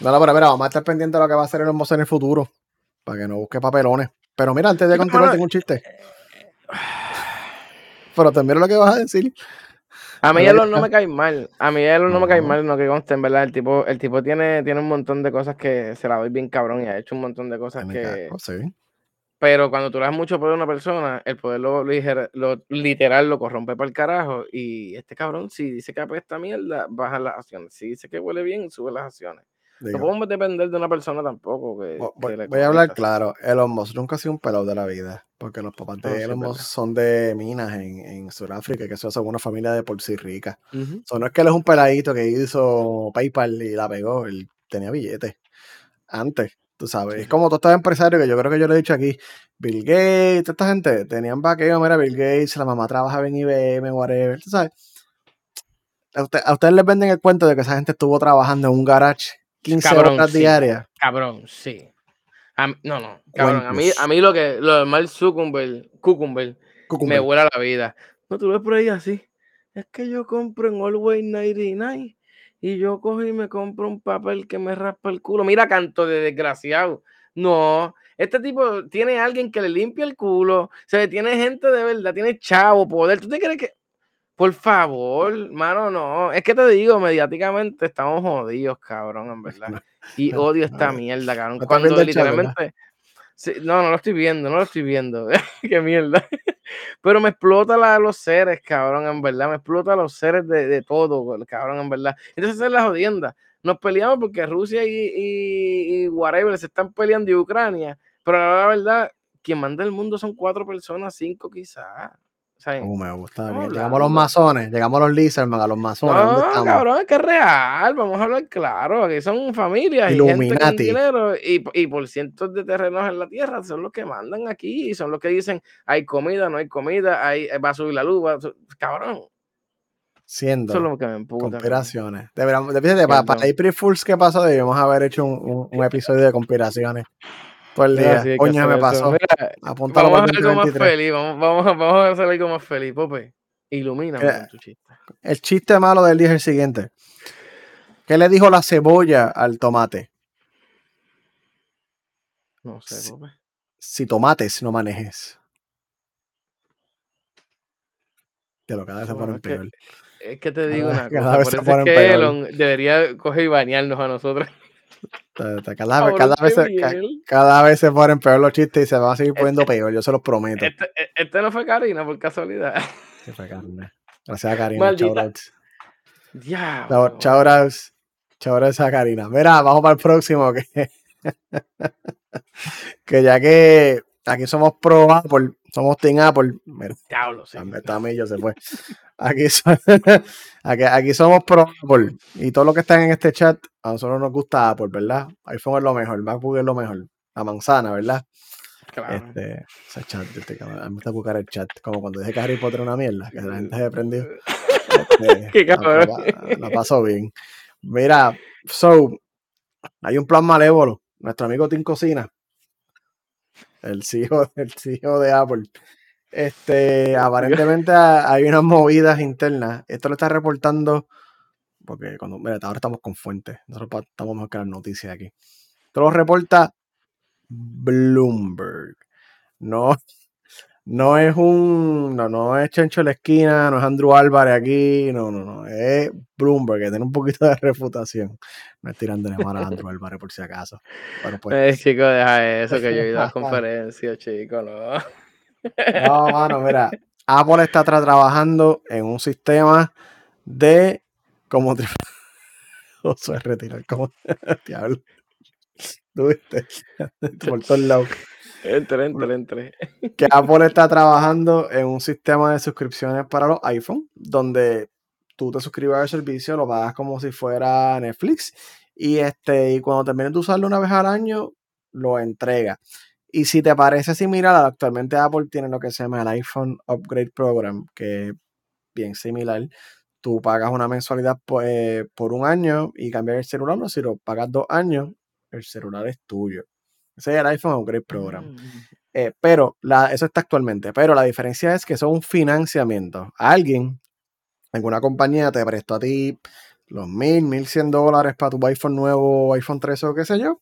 No, no, pero mira, vamos a estar pendientes de lo que va a hacer el Hermoso en el futuro. Para que no busque papelones. Pero mira, antes de continuar, tengo un chiste. Pero te miro lo que vas a decir. A mí Elon no me cae mal. A mí Elon no, me cae mal, no que conste, en verdad. El tipo, el tipo tiene, tiene un montón de cosas que se la doy bien cabrón y ha hecho un montón de cosas que. Pero cuando tú le das mucho poder a una persona, el poder lo, lo, literal lo corrompe para el carajo. Y este cabrón, si dice que apesta mierda, baja las acciones. Si dice que huele bien, sube las acciones no podemos depender de una persona tampoco. Que, voy, a hablar claro. Elon Musk nunca ha sido un pelado de la vida. Porque los papás de Elon Musk son de minas en, en Sudáfrica, que eso es una familia de por sí rica. no es que él es un peladito que hizo PayPal y la pegó. Él tenía billetes. Antes, tú sabes. Es como todos estos empresarios que yo creo que yo le he dicho aquí. Bill Gates, esta gente tenían vaqueo. Mira, Bill Gates, la mamá trabajaba en IBM, whatever. Tú sabes. A, a ustedes les venden el cuento de que esa gente estuvo trabajando en un garage 15 cabrón, horas diarias. Cabrón, sí. No, no, cabrón. A mí, a mí lo que lo mal Cucumber, Cucumber, me vuela la vida. No, tú ves por ahí así. Es que yo compro en Always 99 y yo cojo y me compro un papel que me raspa el culo. Mira, canto de desgraciado. No, Este tipo tiene alguien que le limpia el culo, se tiene gente de verdad, tiene chavo, poder. ¿Tú te crees que.? Por favor, mano, no. Es que te digo, mediáticamente estamos jodidos, cabrón, en verdad. Y odio esta mierda, cabrón. Cuando literalmente. no, no lo estoy viendo, no lo estoy viendo. Qué mierda. Pero me explota la, los seres, cabrón, en verdad. Me explota los seres de, de todo, cabrón, en verdad. Entonces esa es la jodienda. Nos peleamos porque Rusia y, y, y whatever se están peleando y Ucrania. Pero la verdad, quien manda el mundo son cuatro personas, cinco quizás. Uh, me gusta. Llegamos a los masones, llegamos a los Lizardman, a los masones. No, cabrón, es que es real. Vamos a hablar claro. Aquí son familias y gente con dinero y, y, por cientos de terrenos en la tierra son los que mandan aquí y son los que dicen hay comida, no hay comida, hay, va a subir la luz. Cabrón. Siendo Eso es lo que me emputa, conspiraciones. Deberíamos, de, para, para April Fools, ¿qué pasó? Debemos haber hecho un, un episodio de conspiraciones. Todo el día. Coño, me pasó. Apuntalo vamos a hacer algo más feliz. Vamos, vamos, vamos, a hacer algo más feliz, Pope. Ilumina eh, tu chiste. El chiste malo del día es el siguiente. ¿Qué le dijo la cebolla al tomate? No sé, Pope. Si, tomates no manejes. Que lo cada vez se pone peor. Es que te digo una cosa. Cada vez se pone peor. debería coger y bañarnos a nosotros. Cada, vez, cada, vez se ponen peor los chistes y se van a seguir poniendo este, peor, yo se los prometo. Este, e, este, no fue Karina, por casualidad. Sí, fue Karina. Gracias a Karina. Chao, chao, chao, a Karina. Mira, vamos para el próximo. Que, que ya que aquí somos pro Apple, somos Team Apple. Mira, Diablo, sí. se fue. Aquí, aquí, somos pro Apple. Y todo lo que está en este chat, a nosotros nos gusta Apple, ¿verdad? iPhone es lo mejor, MacBook es lo mejor. La manzana, ¿verdad? Claro. Este, ese chat, este, a mí me gusta buscar el chat. Como cuando dije que Harry Potter era una mierda, que la gente se prendió. Este, Qué cabrón. La, pasó bien. Mira, so, hay un plan malévolo. Nuestro amigo Tim Cocina, el CEO, el CEO de Apple, este, aparentemente hay unas movidas internas. Esto lo está reportando, porque cuando, mira, ahora estamos con fuentes. Nosotros estamos mejor que las noticias aquí. Esto lo reporta Bloomberg. No, no es un, no, no es Chencho la esquina, no es Andrew Álvarez aquí, no, no, no, es Bloomberg, que tiene un poquito de reputación. No es tirando de a Andrew Álvarez por si acaso. Pues. Eh, chico, deja eso, que yo he ido a conferencias, chico, no. No, mano, mira. Apple está trabajando en un sistema de como Oso es retirar como diablo. ¿Tuviste? Por todos lados. Entre, entre, entre. Que Apple está trabajando en un sistema de suscripciones para los iPhone, donde tú te suscribes al servicio, lo pagas como si fuera Netflix, y este, y cuando termines de usarlo una vez al año, lo entrega. Y si te parece similar, actualmente Apple tiene lo que se llama el iPhone Upgrade Program, que es bien similar. Tú pagas una mensualidad pues, por, un año y cambiar el celular, no, si lo pagas dos años, el celular es tuyo. Ese es el iPhone Upgrade Program. Mm. Eh, pero la, eso está actualmente. Pero la diferencia es que son un financiamiento. Alguien, alguna compañía te prestó a ti los mil, mil cien dólares para tu iPhone nuevo, iPhone 13 o qué sé yo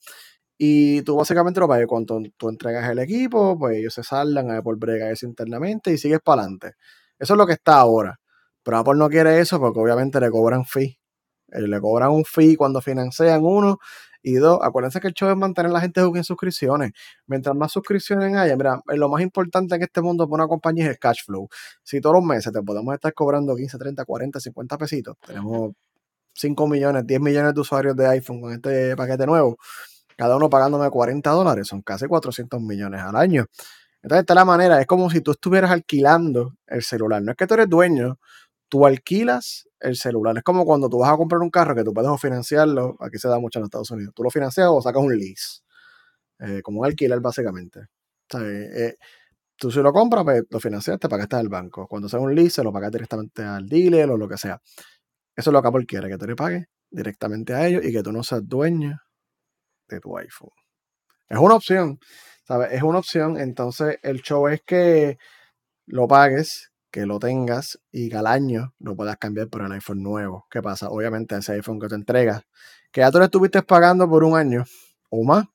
y tú básicamente lo pagas cuando tú entregas el equipo, pues ellos se saldan a por brega eso internamente y sigues para adelante. Eso es lo que está ahora. Pero Apple no quiere eso porque obviamente le cobran fee. Eh, le cobran un fee cuando financian uno. Y dos, acuérdense que el show es mantener a la gente en suscripciones. Mientras más suscripciones haya, mira, lo más importante en este mundo para una compañía es el cash flow. Si todos los meses te podemos estar cobrando 15, 30, 40, 50 pesitos, tenemos 5 millones, 10 millones de usuarios de iPhone con este paquete nuevo cada uno pagándome 40 dólares, son casi 400 millones al año. Entonces, esta es la manera, es como si tú estuvieras alquilando el celular. No es que tú eres dueño, tú alquilas el celular. Es como cuando tú vas a comprar un carro que tú puedes financiarlo, aquí se da mucho en Estados Unidos. Tú lo financias o sacas un lease, eh, como un alquiler básicamente. Eh, tú si lo compras, pues lo financias, te pagaste al banco. Cuando sea un lease, se lo pagas directamente al dealer o lo que sea. Eso es lo que Apple quiere, que tú le pagues directamente a ellos y que tú no seas dueño de tu iPhone. Es una opción, ¿sabes? Es una opción. Entonces, el show es que lo pagues, que lo tengas y que al año lo puedas cambiar por el iPhone nuevo. ¿Qué pasa? Obviamente, ese iPhone que te entregas, que ya tú lo estuviste pagando por un año o más,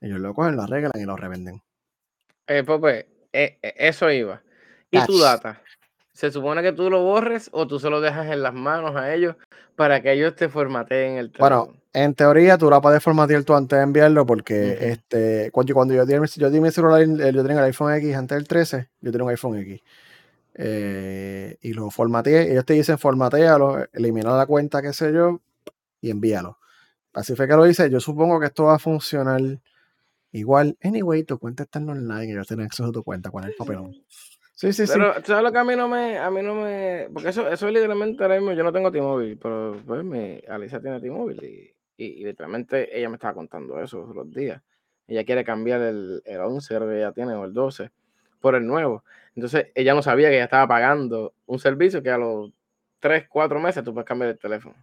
Ellos lo cogen, lo arreglan y lo revenden. Eh, pues, pues eh, eh, eso iba. ¿Y tu data? ¿Se supone que tú lo borres o tú se lo dejas en las manos a ellos para que ellos te formateen el teléfono? Bueno, en teoría tú la puedes formatear tú antes de enviarlo porque este, cuando, cuando yo, di, yo di mi celular, yo tengo el iPhone X antes del 13, yo tengo un iPhone X. y lo formateé, ellos te dicen formatealo, elimina la cuenta, qué sé yo, y envíalo. Así fue que lo hice. Yo supongo que esto va a funcionar igual. Anyway, tu cuenta está en online yo tengo acceso a tu cuenta. ¿Cuál es el papelón? Sí, sí, pero, sí. ¿sabes lo que a mí no me, a mí no me, porque eso, eso es literalmente ahora mismo, yo no tengo T-Mobile, pero pues mi Alicia tiene T-Mobile y, y, literalmente ella me estaba contando eso los días. Ella quiere cambiar el, el 11 que ella tiene o el 12 por el nuevo. Entonces ella no sabía que ella estaba pagando un servicio que a los 3, 4 meses tú puedes cambiar el teléfono.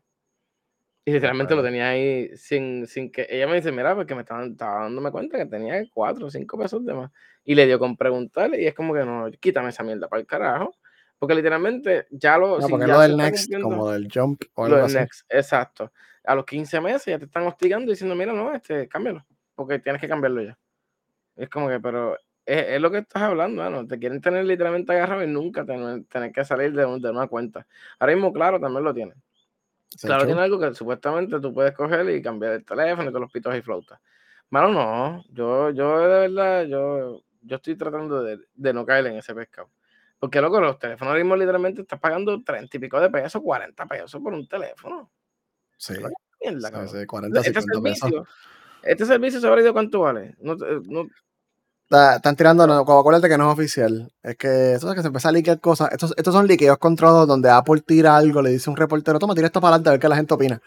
Y literalmente lo tenía ahí sin, sin que ella me dice, mira, porque me estaban, estaba dándome cuenta que tenía cuatro o cinco pesos de más. Y le dio con preguntarle y es como que no, quítame esa mierda para el carajo. Porque literalmente ya lo... No, porque lo del next, como del jump o algo así. Next, exacto. A los 15 meses ya te están hostigando diciendo, mira, no, este, cámbialo. Porque tienes que cambiarlo ya. Es como que, pero es, lo que estás hablando, ¿no? Te quieren tener literalmente agarrado y nunca tener, tener que salir de, de, una cuenta. Ahora mismo, claro, también lo tienen. Claro, tiene algo que supuestamente tú puedes coger y cambiar el teléfono y todos los pitos y flautas. Mano, no. Yo, yo de verdad, yo, yo estoy tratando de, de no caer en ese pescado. Porque, loco, los teléfonos mismo literalmente estás pagando 30 y pico de pesos, 40 pesos por un teléfono. Sí. Mierda, sí, 40, este, servicio, este servicio se habrá ido cuánto vale. No, no, están tirando, no, acuérdate que no es oficial. Es que eso es que se empieza a liquear cosas. Estos, estos son liqueos controlados donde Apple tira algo, le dice a un reportero, toma, tira esto para adelante a ver qué la gente opina.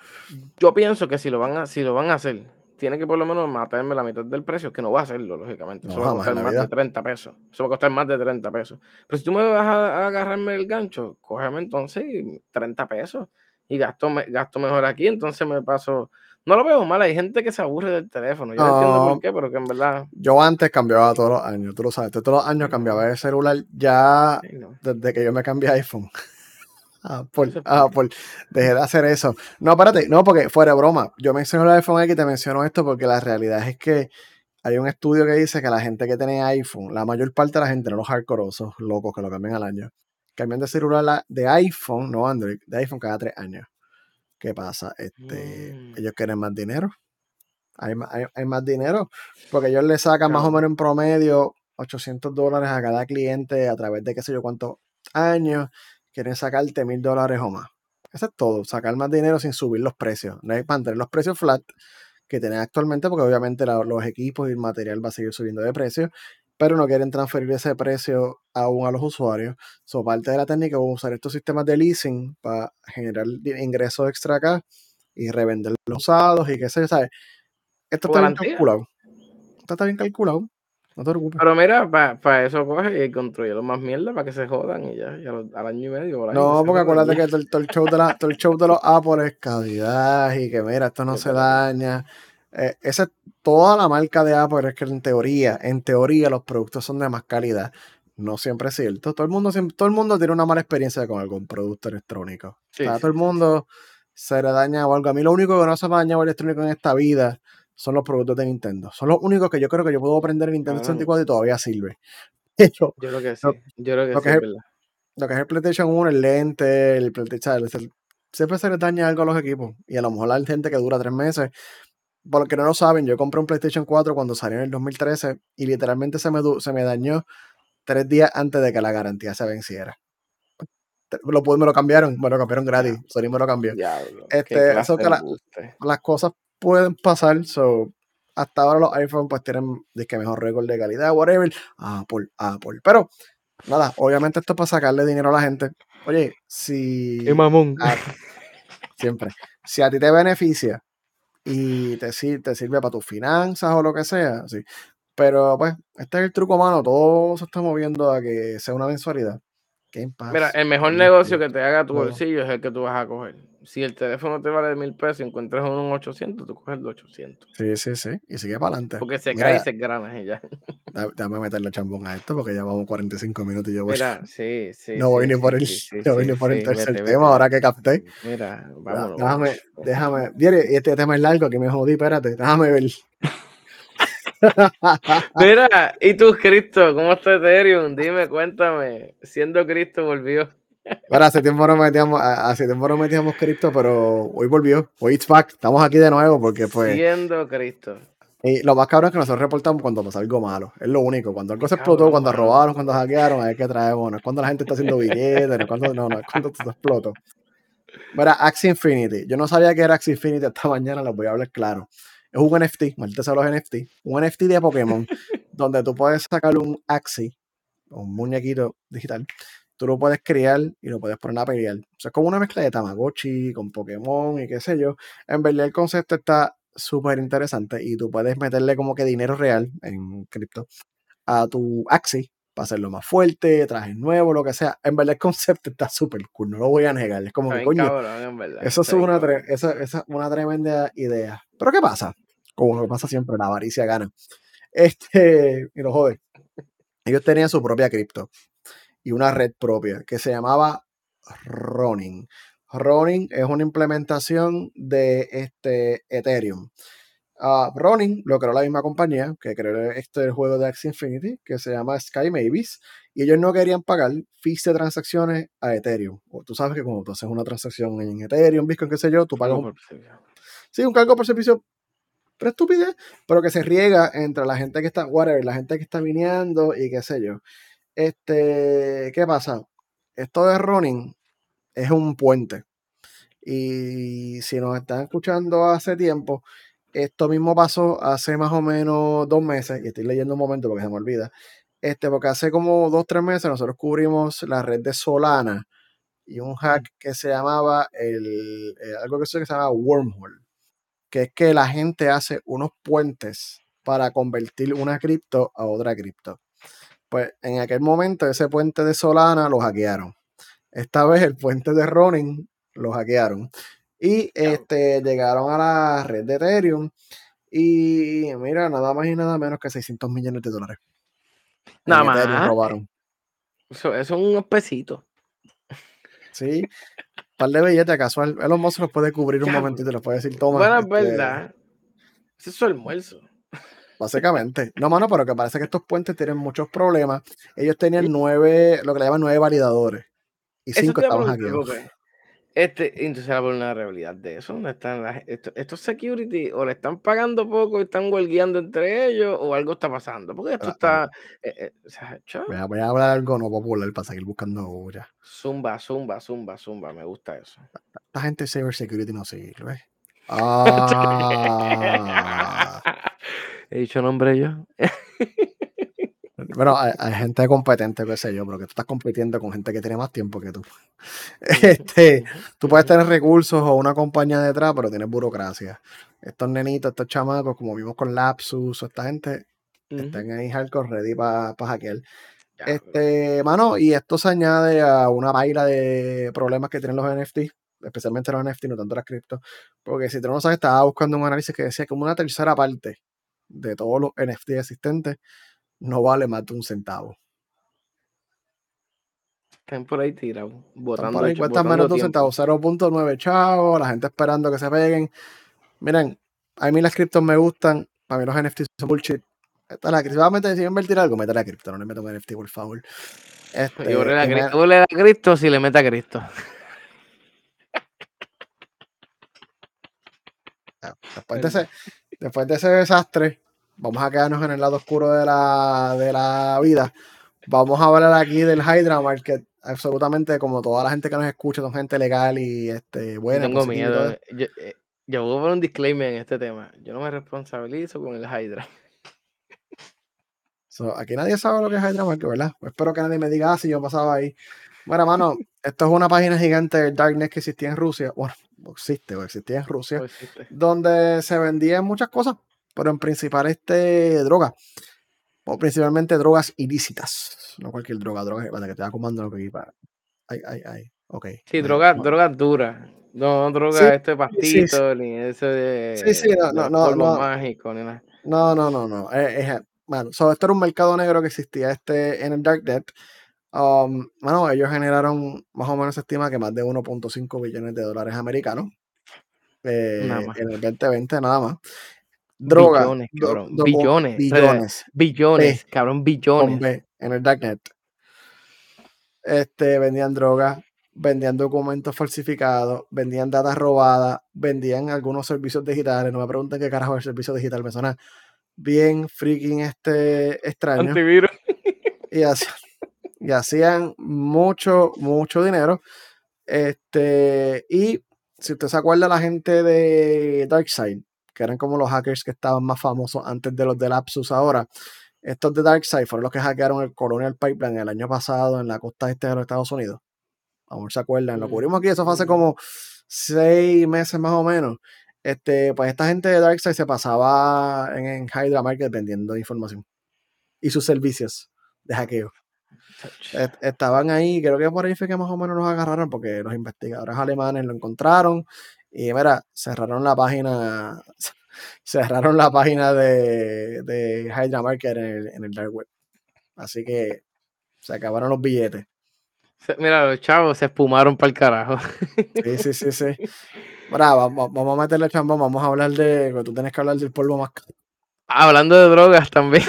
Yo pienso que si lo van a, si lo van a hacer, tiene que por lo menos matarme la mitad del precio, que no va a hacerlo, lógicamente. Eso va a costar más de 30 pesos. Eso va a costar más de 30 pesos. Pero si tú me vas a, agarrarme el gancho, cógeme entonces 30 pesos y gasto, gasto mejor aquí, entonces me paso no lo veo mal, hay gente que se aburre del teléfono. Yo no, entiendo por qué, pero que en verdad. Yo antes cambiaba todos los años, tú lo sabes. Todos los años cambiaba de celular ya desde que yo me cambié a iPhone. Ah, por, dejé de hacer eso. No, espérate, no, porque fuera broma. Yo menciono el iPhone X y te menciono esto porque la realidad es que hay un estudio que dice que la gente que tiene iPhone, la mayor parte de la gente, no los hardcoreosos, locos que lo cambian al año, cambian de celular de iPhone, no Android, de iPhone cada tres años. ¿Qué pasa? Este, mm. Ellos quieren más dinero. Hay, más dinero. Porque ellos le sacan más o menos en promedio 800 dólares a cada cliente a través de qué sé yo cuántos años. Quieren sacarte mil dólares o más. Eso es todo. Sacar más dinero sin subir los precios. No hay mantener los precios flat que tienen actualmente, porque obviamente los equipos y el material va a seguir subiendo de precio pero no quieren transferir ese precio aún a los usuarios. So, parte de la técnica es usar estos sistemas de leasing para generar ingresos extra acá y revender los usados y qué sé yo, ¿sabes? Esto está bien calculado. Esto está bien calculado. No te preocupes. Pero mira, para eso coge y construye más mierda para que se jodan y ya, al año y medio. no, porque acuérdate que todo, el show de la, todo el show de los Apple es calidad y que mira, esto no se daña. Eh, esa es toda la marca de Apple, es que en teoría, en teoría los productos son de más calidad. No siempre es cierto. Todo el mundo, todo el mundo tiene una mala experiencia con algún producto electrónico. todo el mundo se le daña o algo. A mí lo único que no se me ha dañado electrónico en esta vida son los productos de Nintendo. Son los únicos que yo creo que yo puedo aprender en Nintendo 64 y todavía sirve. yo creo que sí. yo creo que, sí, es lo que es el PlayStation 1, el lente, el PlayStation, siempre se le daña algo a los equipos. Y a lo mejor hay gente que dura tres meses por lo que no lo saben, yo compré un PlayStation 4 cuando salió en el 2013 y literalmente se me, se me dañó tres días antes de que la garantía se venciera. Lo, me lo cambiaron, me lo cambiaron gratis, Sony me lo cambió. este, eso que las cosas pueden pasar, so, hasta ahora los iPhones pues tienen que mejor récord de calidad, whatever, Apple, Apple. Pero nada, obviamente esto es para sacarle dinero a la gente. Oye, si... ¡Qué mamón! siempre. Si a ti te beneficia y te, te sirve para tus finanzas o lo que sea. Sí. Pero pues, este es el truco, mano. Todo se está moviendo a que sea una mensualidad. Mira, el mejor negocio que te haga tu bolsillo es el que tú vas a coger. Si el teléfono te vale mil pesos y encuentras un 800, tú coges el 800. Sí, sí, sí. Y sigue para adelante. Porque se cae y se grana y ya. Déjame meterle chambón a esto porque ya vamos 45 minutos y yo voy. Mira, sí, sí. No voy ni por el, no voy ni por el tercer tema ahora que capté. Mira, vámonos. Déjame, déjame. y este tema es largo, que me jodí, espérate. Déjame ver. Mira, ¿y tú, Cristo? ¿Cómo está Ethereum? Dime, cuéntame. Siendo Cristo volvió. Bueno, hace tiempo no metíamos, hace tiempo no metíamos Cristo, pero hoy volvió. Hoy it's back. Estamos aquí de nuevo porque pues. Siendo Cristo. Y lo más cabrón es que nosotros reportamos cuando pasa algo malo. Es lo único. Cuando algo se explotó, cuando robaron, cuando hackearon, es que traemos. No es cuando la gente está haciendo billetes, no es cuando, no, no es cuando se explotó. Mira, Axie Infinity. Yo no sabía que era Axie Infinity esta mañana, les voy a hablar claro. Es un NFT, maldita sea los NFT. Un NFT de Pokémon, donde tú puedes sacar un Axie, un muñequito digital. Tú lo puedes criar y lo puedes poner a pelear. O sea, es como una mezcla de Tamagotchi con Pokémon y qué sé yo. En verdad, el concepto está súper interesante y tú puedes meterle como que dinero real en cripto a tu Axie para hacerlo más fuerte, trajes nuevos, lo que sea. En verdad el concepto está súper cool, no lo voy a negar. Es como que, coño, eso es una, una tremenda idea. Pero ¿qué pasa? Como lo que pasa siempre, la avaricia gana. Este, y lo jode. Ellos tenían su propia cripto y una red propia que se llamaba Ronin. Ronin es una implementación de este Ethereum. Uh, Ronin lo creó la misma compañía que creó este juego de Axie Infinity, que se llama Sky Mavis, y ellos no querían pagar fees de transacciones a Ethereum. O tú sabes que cuando tú haces una transacción en Ethereum, Bitcoin, qué sé yo, tú pagas un, sí, un cargo por servicio pero estupidez, pero que se riega entre la gente que está, whatever, la gente que está viniendo y qué sé yo. Este, ¿qué pasa? Esto de Ronin es un puente. Y si nos están escuchando hace tiempo, esto mismo pasó hace más o menos dos meses, y estoy leyendo un momento porque se me olvida. Este, porque hace como dos, tres meses nosotros cubrimos la red de Solana y un hack que se llamaba el, eh, algo que se llama Wormhole, que es que la gente hace unos puentes para convertir una cripto a otra cripto. Pues en aquel momento ese puente de Solana lo hackearon. Esta vez el puente de Ronin lo hackearon. Y este, llegaron a la red de Ethereum y mira, nada más y nada menos que 600 millones de dólares. Nada más. robaron. Eso, es un pesito. Sí, par de billetes casual. Elon Musk los puede cubrir un momentito y los puede decir, toma. Bueno, es este verdad. Eso es su almuerzo. Básicamente. No, mano, pero que parece que estos puentes tienen muchos problemas. Ellos tenían nueve, lo que le llaman nueve validadores. Y cinco estaban hackeados. Este, entonces la vulnerabilidad de eso, ¿dónde están las, estos, security o le están pagando poco y están huelgueando entre ellos o algo está pasando? Porque esto está... Eh, eh, voy, a, hablar algo no popular para seguir buscando ya. Zumba, zumba, zumba, zumba, me gusta eso. La gente cyber security no sirve. Ah. He dicho nombre yo. Bueno, hay, gente competente, qué sé yo, pero que tú estás compitiendo con gente que tiene más tiempo que tú. Este, tú puedes tener recursos o una compañía detrás, pero tienes burocracia. Estos nenitos, estos chamacos, como vimos con Lapsus o esta gente, están ahí hardcore ready para hackear. Este, mano, y esto se añade a una baila de problemas que tienen los NFT, especialmente los NFT, no tanto las cripto, porque si tú no sabes, estaba buscando un análisis que decía como una tercera parte de todos los NFT existentes no vale más de un centavo. Están por ahí tirados. Están por ahí, cuestan menos de un centavo. 0.9 chavos, la gente esperando que se peguen. Miren, a mí las criptos me gustan. Para mí los NFTs son bullshit. Esta la cripto. Si vas a meter, si invertir algo, mete la cripto. No le meto un NFT, por favor. Este, Yo le da cripto si le mete a Cristo. Después de, ese, después de ese desastre, vamos a quedarnos en el lado oscuro de la, de la vida. Vamos a hablar aquí del Hydra Market. Absolutamente, como toda la gente que nos escucha, son gente legal y este, buena. Tengo miedo. Yo, eh, yo, voy a poner un disclaimer en este tema. Yo no me responsabilizo con el Hydra. aquí nadie sabe lo que es Hydra Market, ¿verdad? espero que nadie me diga ah, si yo pasaba ahí. Bueno, mano, esto es una página gigante del Darknet que existía en Rusia. Bueno, existe o existía en Rusia. Donde se vendían muchas cosas pero en principal este droga. O principalmente drogas ilícitas. No cualquier droga, droga para que te va comando lo que para. Ay, ay, ay. Ok. Sí, drogas droga duras. No droga este pastito, ni ese de. Sí, sí, no, no, no. No, mágico, ni nada. No, no, no, no. Es, bueno, esto era un mercado negro que existía este en el Darknet. Um, bueno, ellos generaron, más o menos se estima que más de 1.5 billones de dólares americanos. Eh, en el 2020 nada más droga, Billones, do- cabrón. do- billones. billones, Billones, cabrón, billones. B, en el Darknet. Este, vendían drogas, vendían documentos falsificados, vendían datas robadas, vendían algunos servicios digitales. No me pregunten qué carajo es el servicio digital, me suena bien freaking este extraño. Antivirus. y hacían, y hacían mucho, mucho dinero. Este, y si usted se acuerda, la gente de Darkseid, que eran como los hackers que estaban más famosos antes de los de Lapsus ahora, estos de Darkseid fueron los que hackearon el Colonial Pipeline el año pasado en la costa este de los Estados Unidos. Aún se acuerdan, lo Mm. cubrimos aquí, eso fue hace como seis meses más o menos. Este, pues esta gente de Darkseid se pasaba en, en Hydra Market vendiendo información y sus servicios de hackeo. Est- Estaban ahí, creo que por ahí fue que más o menos los agarraron porque los investigadores alemanes lo encontraron y mira, cerraron la página, cerraron la página de, de Hydra Market en el, en el dark web. Así que se acabaron los billetes. Mira, los chavos se espumaron para el carajo. Sí, sí, sí, sí. Vamos, vamos a meterle chambón, vamos a hablar de, tú tienes que hablar del polvo más caro. Hablando de drogas también.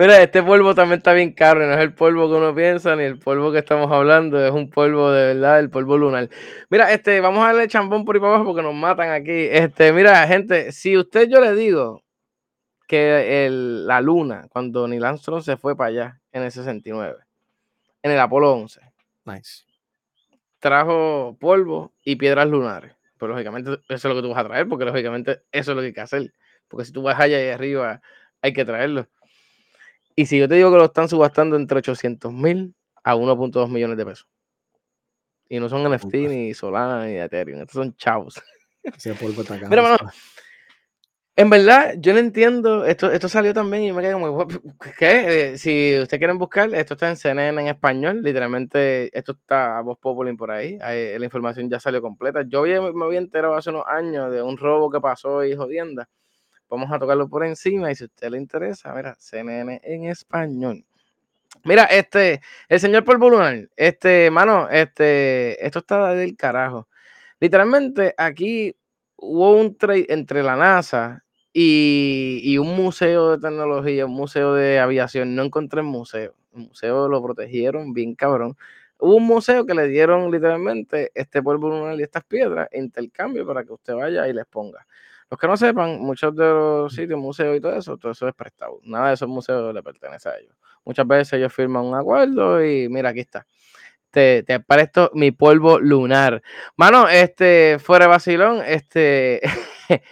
Mira, este polvo también está bien caro, no es el polvo que uno piensa, ni el polvo que estamos hablando, es un polvo de verdad, el polvo lunar. Mira, este, vamos a darle chambón por ahí para abajo porque nos matan aquí. Este, mira, gente, si usted yo le digo que el- la luna, cuando Neil Armstrong se fue para allá en el 69, en el Apolo 11, Nice. trajo polvo y piedras lunares. Pues lógicamente eso es lo que tú vas a traer, porque lógicamente eso es lo que hay que hacer. Porque si tú vas allá y arriba, hay que traerlo. Y si yo te digo que lo están subastando entre 800 mil a 1.2 millones de pesos. Y no son NFT, ni Solana, ni Ethereum. Estos son chavos. Ese polvo está caro. Mira, mano, En verdad, yo no entiendo. Esto, esto salió también y me quedé como, ¿qué? Eh, si ustedes quieren buscar, esto está en CNN en español. Literalmente, esto está a voz popular por ahí. ahí la información ya salió completa. Yo había- me había enterado hace unos años de un robo que pasó y jodienda. Vamos a tocarlo por encima y si a usted le interesa, mira, CNN en español. Mira, este, el señor Polvo Lunar, este, mano, este, esto está del carajo. Literalmente, aquí hubo un trade entre la NASA y, y un museo de tecnología, un museo de aviación. No encontré el museo. El museo lo protegieron bien cabrón. Hubo un museo que le dieron literalmente este polvo lunar y estas piedras intercambio para que usted vaya y les ponga. Los que no sepan, muchos de los sitios, museos y todo eso, todo eso es prestado. Nada de esos museos le pertenece a ellos. Muchas veces ellos firman un acuerdo y mira, aquí está. Te, te presto mi polvo lunar. Mano, este, fuera de vacilón, este,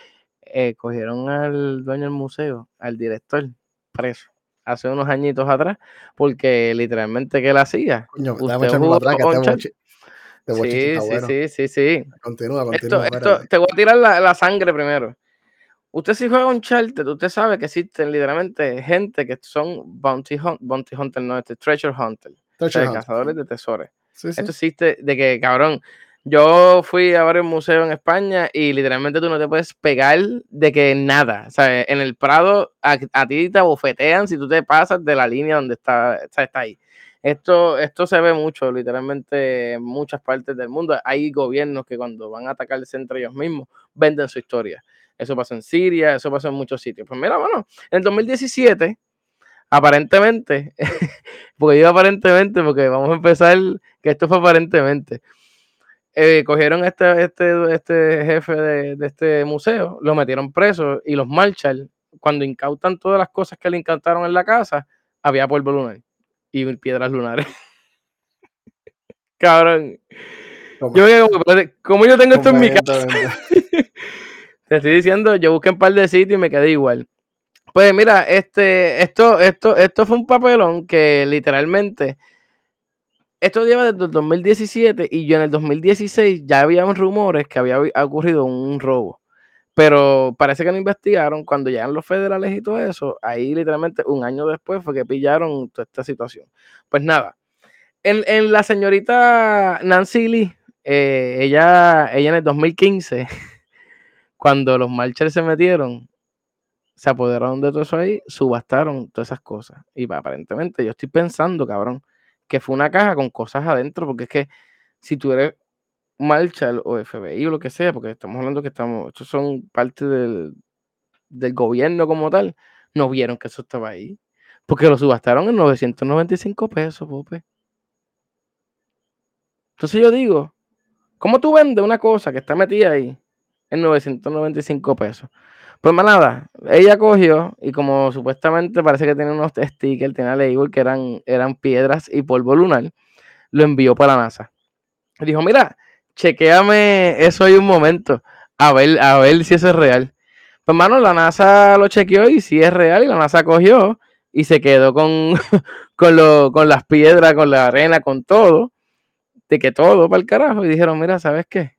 eh, cogieron al dueño del museo, al director, preso, hace unos añitos atrás, porque literalmente, ¿qué él hacía? Coño, Usted jugó que con este este Sí, sí, bueno. sí, sí, sí. Continúa, Esto, continúa. esto, espérate. te voy a tirar la, la sangre primero. Usted si juega un charter, usted sabe que existen literalmente gente que son bounty, hunt, bounty hunter, no, este treasure hunter, Treasure sea, Hunt. cazadores de tesoros. Sí, sí. Esto existe de que, cabrón, yo fui a varios museos en España y literalmente tú no te puedes pegar de que nada. O sea, en el Prado a, a ti te bofetean si tú te pasas de la línea donde está, está, está ahí. Esto, esto se ve mucho, literalmente, en muchas partes del mundo. Hay gobiernos que cuando van a atacarse entre ellos mismos, venden su historia. Eso pasó en Siria, eso pasó en muchos sitios. Pues mira, bueno, en el 2017, aparentemente, porque digo aparentemente, porque vamos a empezar, que esto fue aparentemente, eh, cogieron este, este, este jefe de, de este museo, lo metieron preso y los Marshall, cuando incautan todas las cosas que le incautaron en la casa, había polvo lunar y piedras lunares. Cabrón. Toma. Yo como, "Espérate, ¿cómo yo tengo esto en mi casa? Te estoy diciendo, yo busqué un par de sitios y me quedé igual. Pues mira, este, esto, esto, esto fue un papelón que literalmente, esto lleva desde el 2017 y yo en el 2016 ya había rumores que había ocurrido un robo. Pero parece que no investigaron cuando llegan los federales y todo eso. Ahí literalmente un año después fue que pillaron toda esta situación. Pues nada, en, en la señorita Nancy Lee, eh, ella, ella en el 2015 cuando los Marshall se metieron, se apoderaron de todo eso ahí, subastaron todas esas cosas. Y pa- aparentemente yo estoy pensando, cabrón, que fue una caja con cosas adentro, porque es que si tú eres Marshall o FBI o lo que sea, porque estamos hablando que estamos, estos son parte del, del gobierno como tal, no vieron que eso estaba ahí. Porque lo subastaron en 995 pesos, Pope. Entonces yo digo, ¿cómo tú vendes una cosa que está metida ahí en 995 pesos? Pues más nada, ella cogió y como supuestamente parece que tiene unos stickers, tenía label que eran, eran piedras y polvo lunar, lo envió para la NASA. Dijo, mira, chequeame eso ahí un momento, a ver, a ver si eso es real. Pues hermano, la NASA lo chequeó y si es real y la NASA cogió y se quedó con, con, con las piedras, con la arena, con todo, de que todo para el carajo. Y dijeron, mira, ¿sabes qué?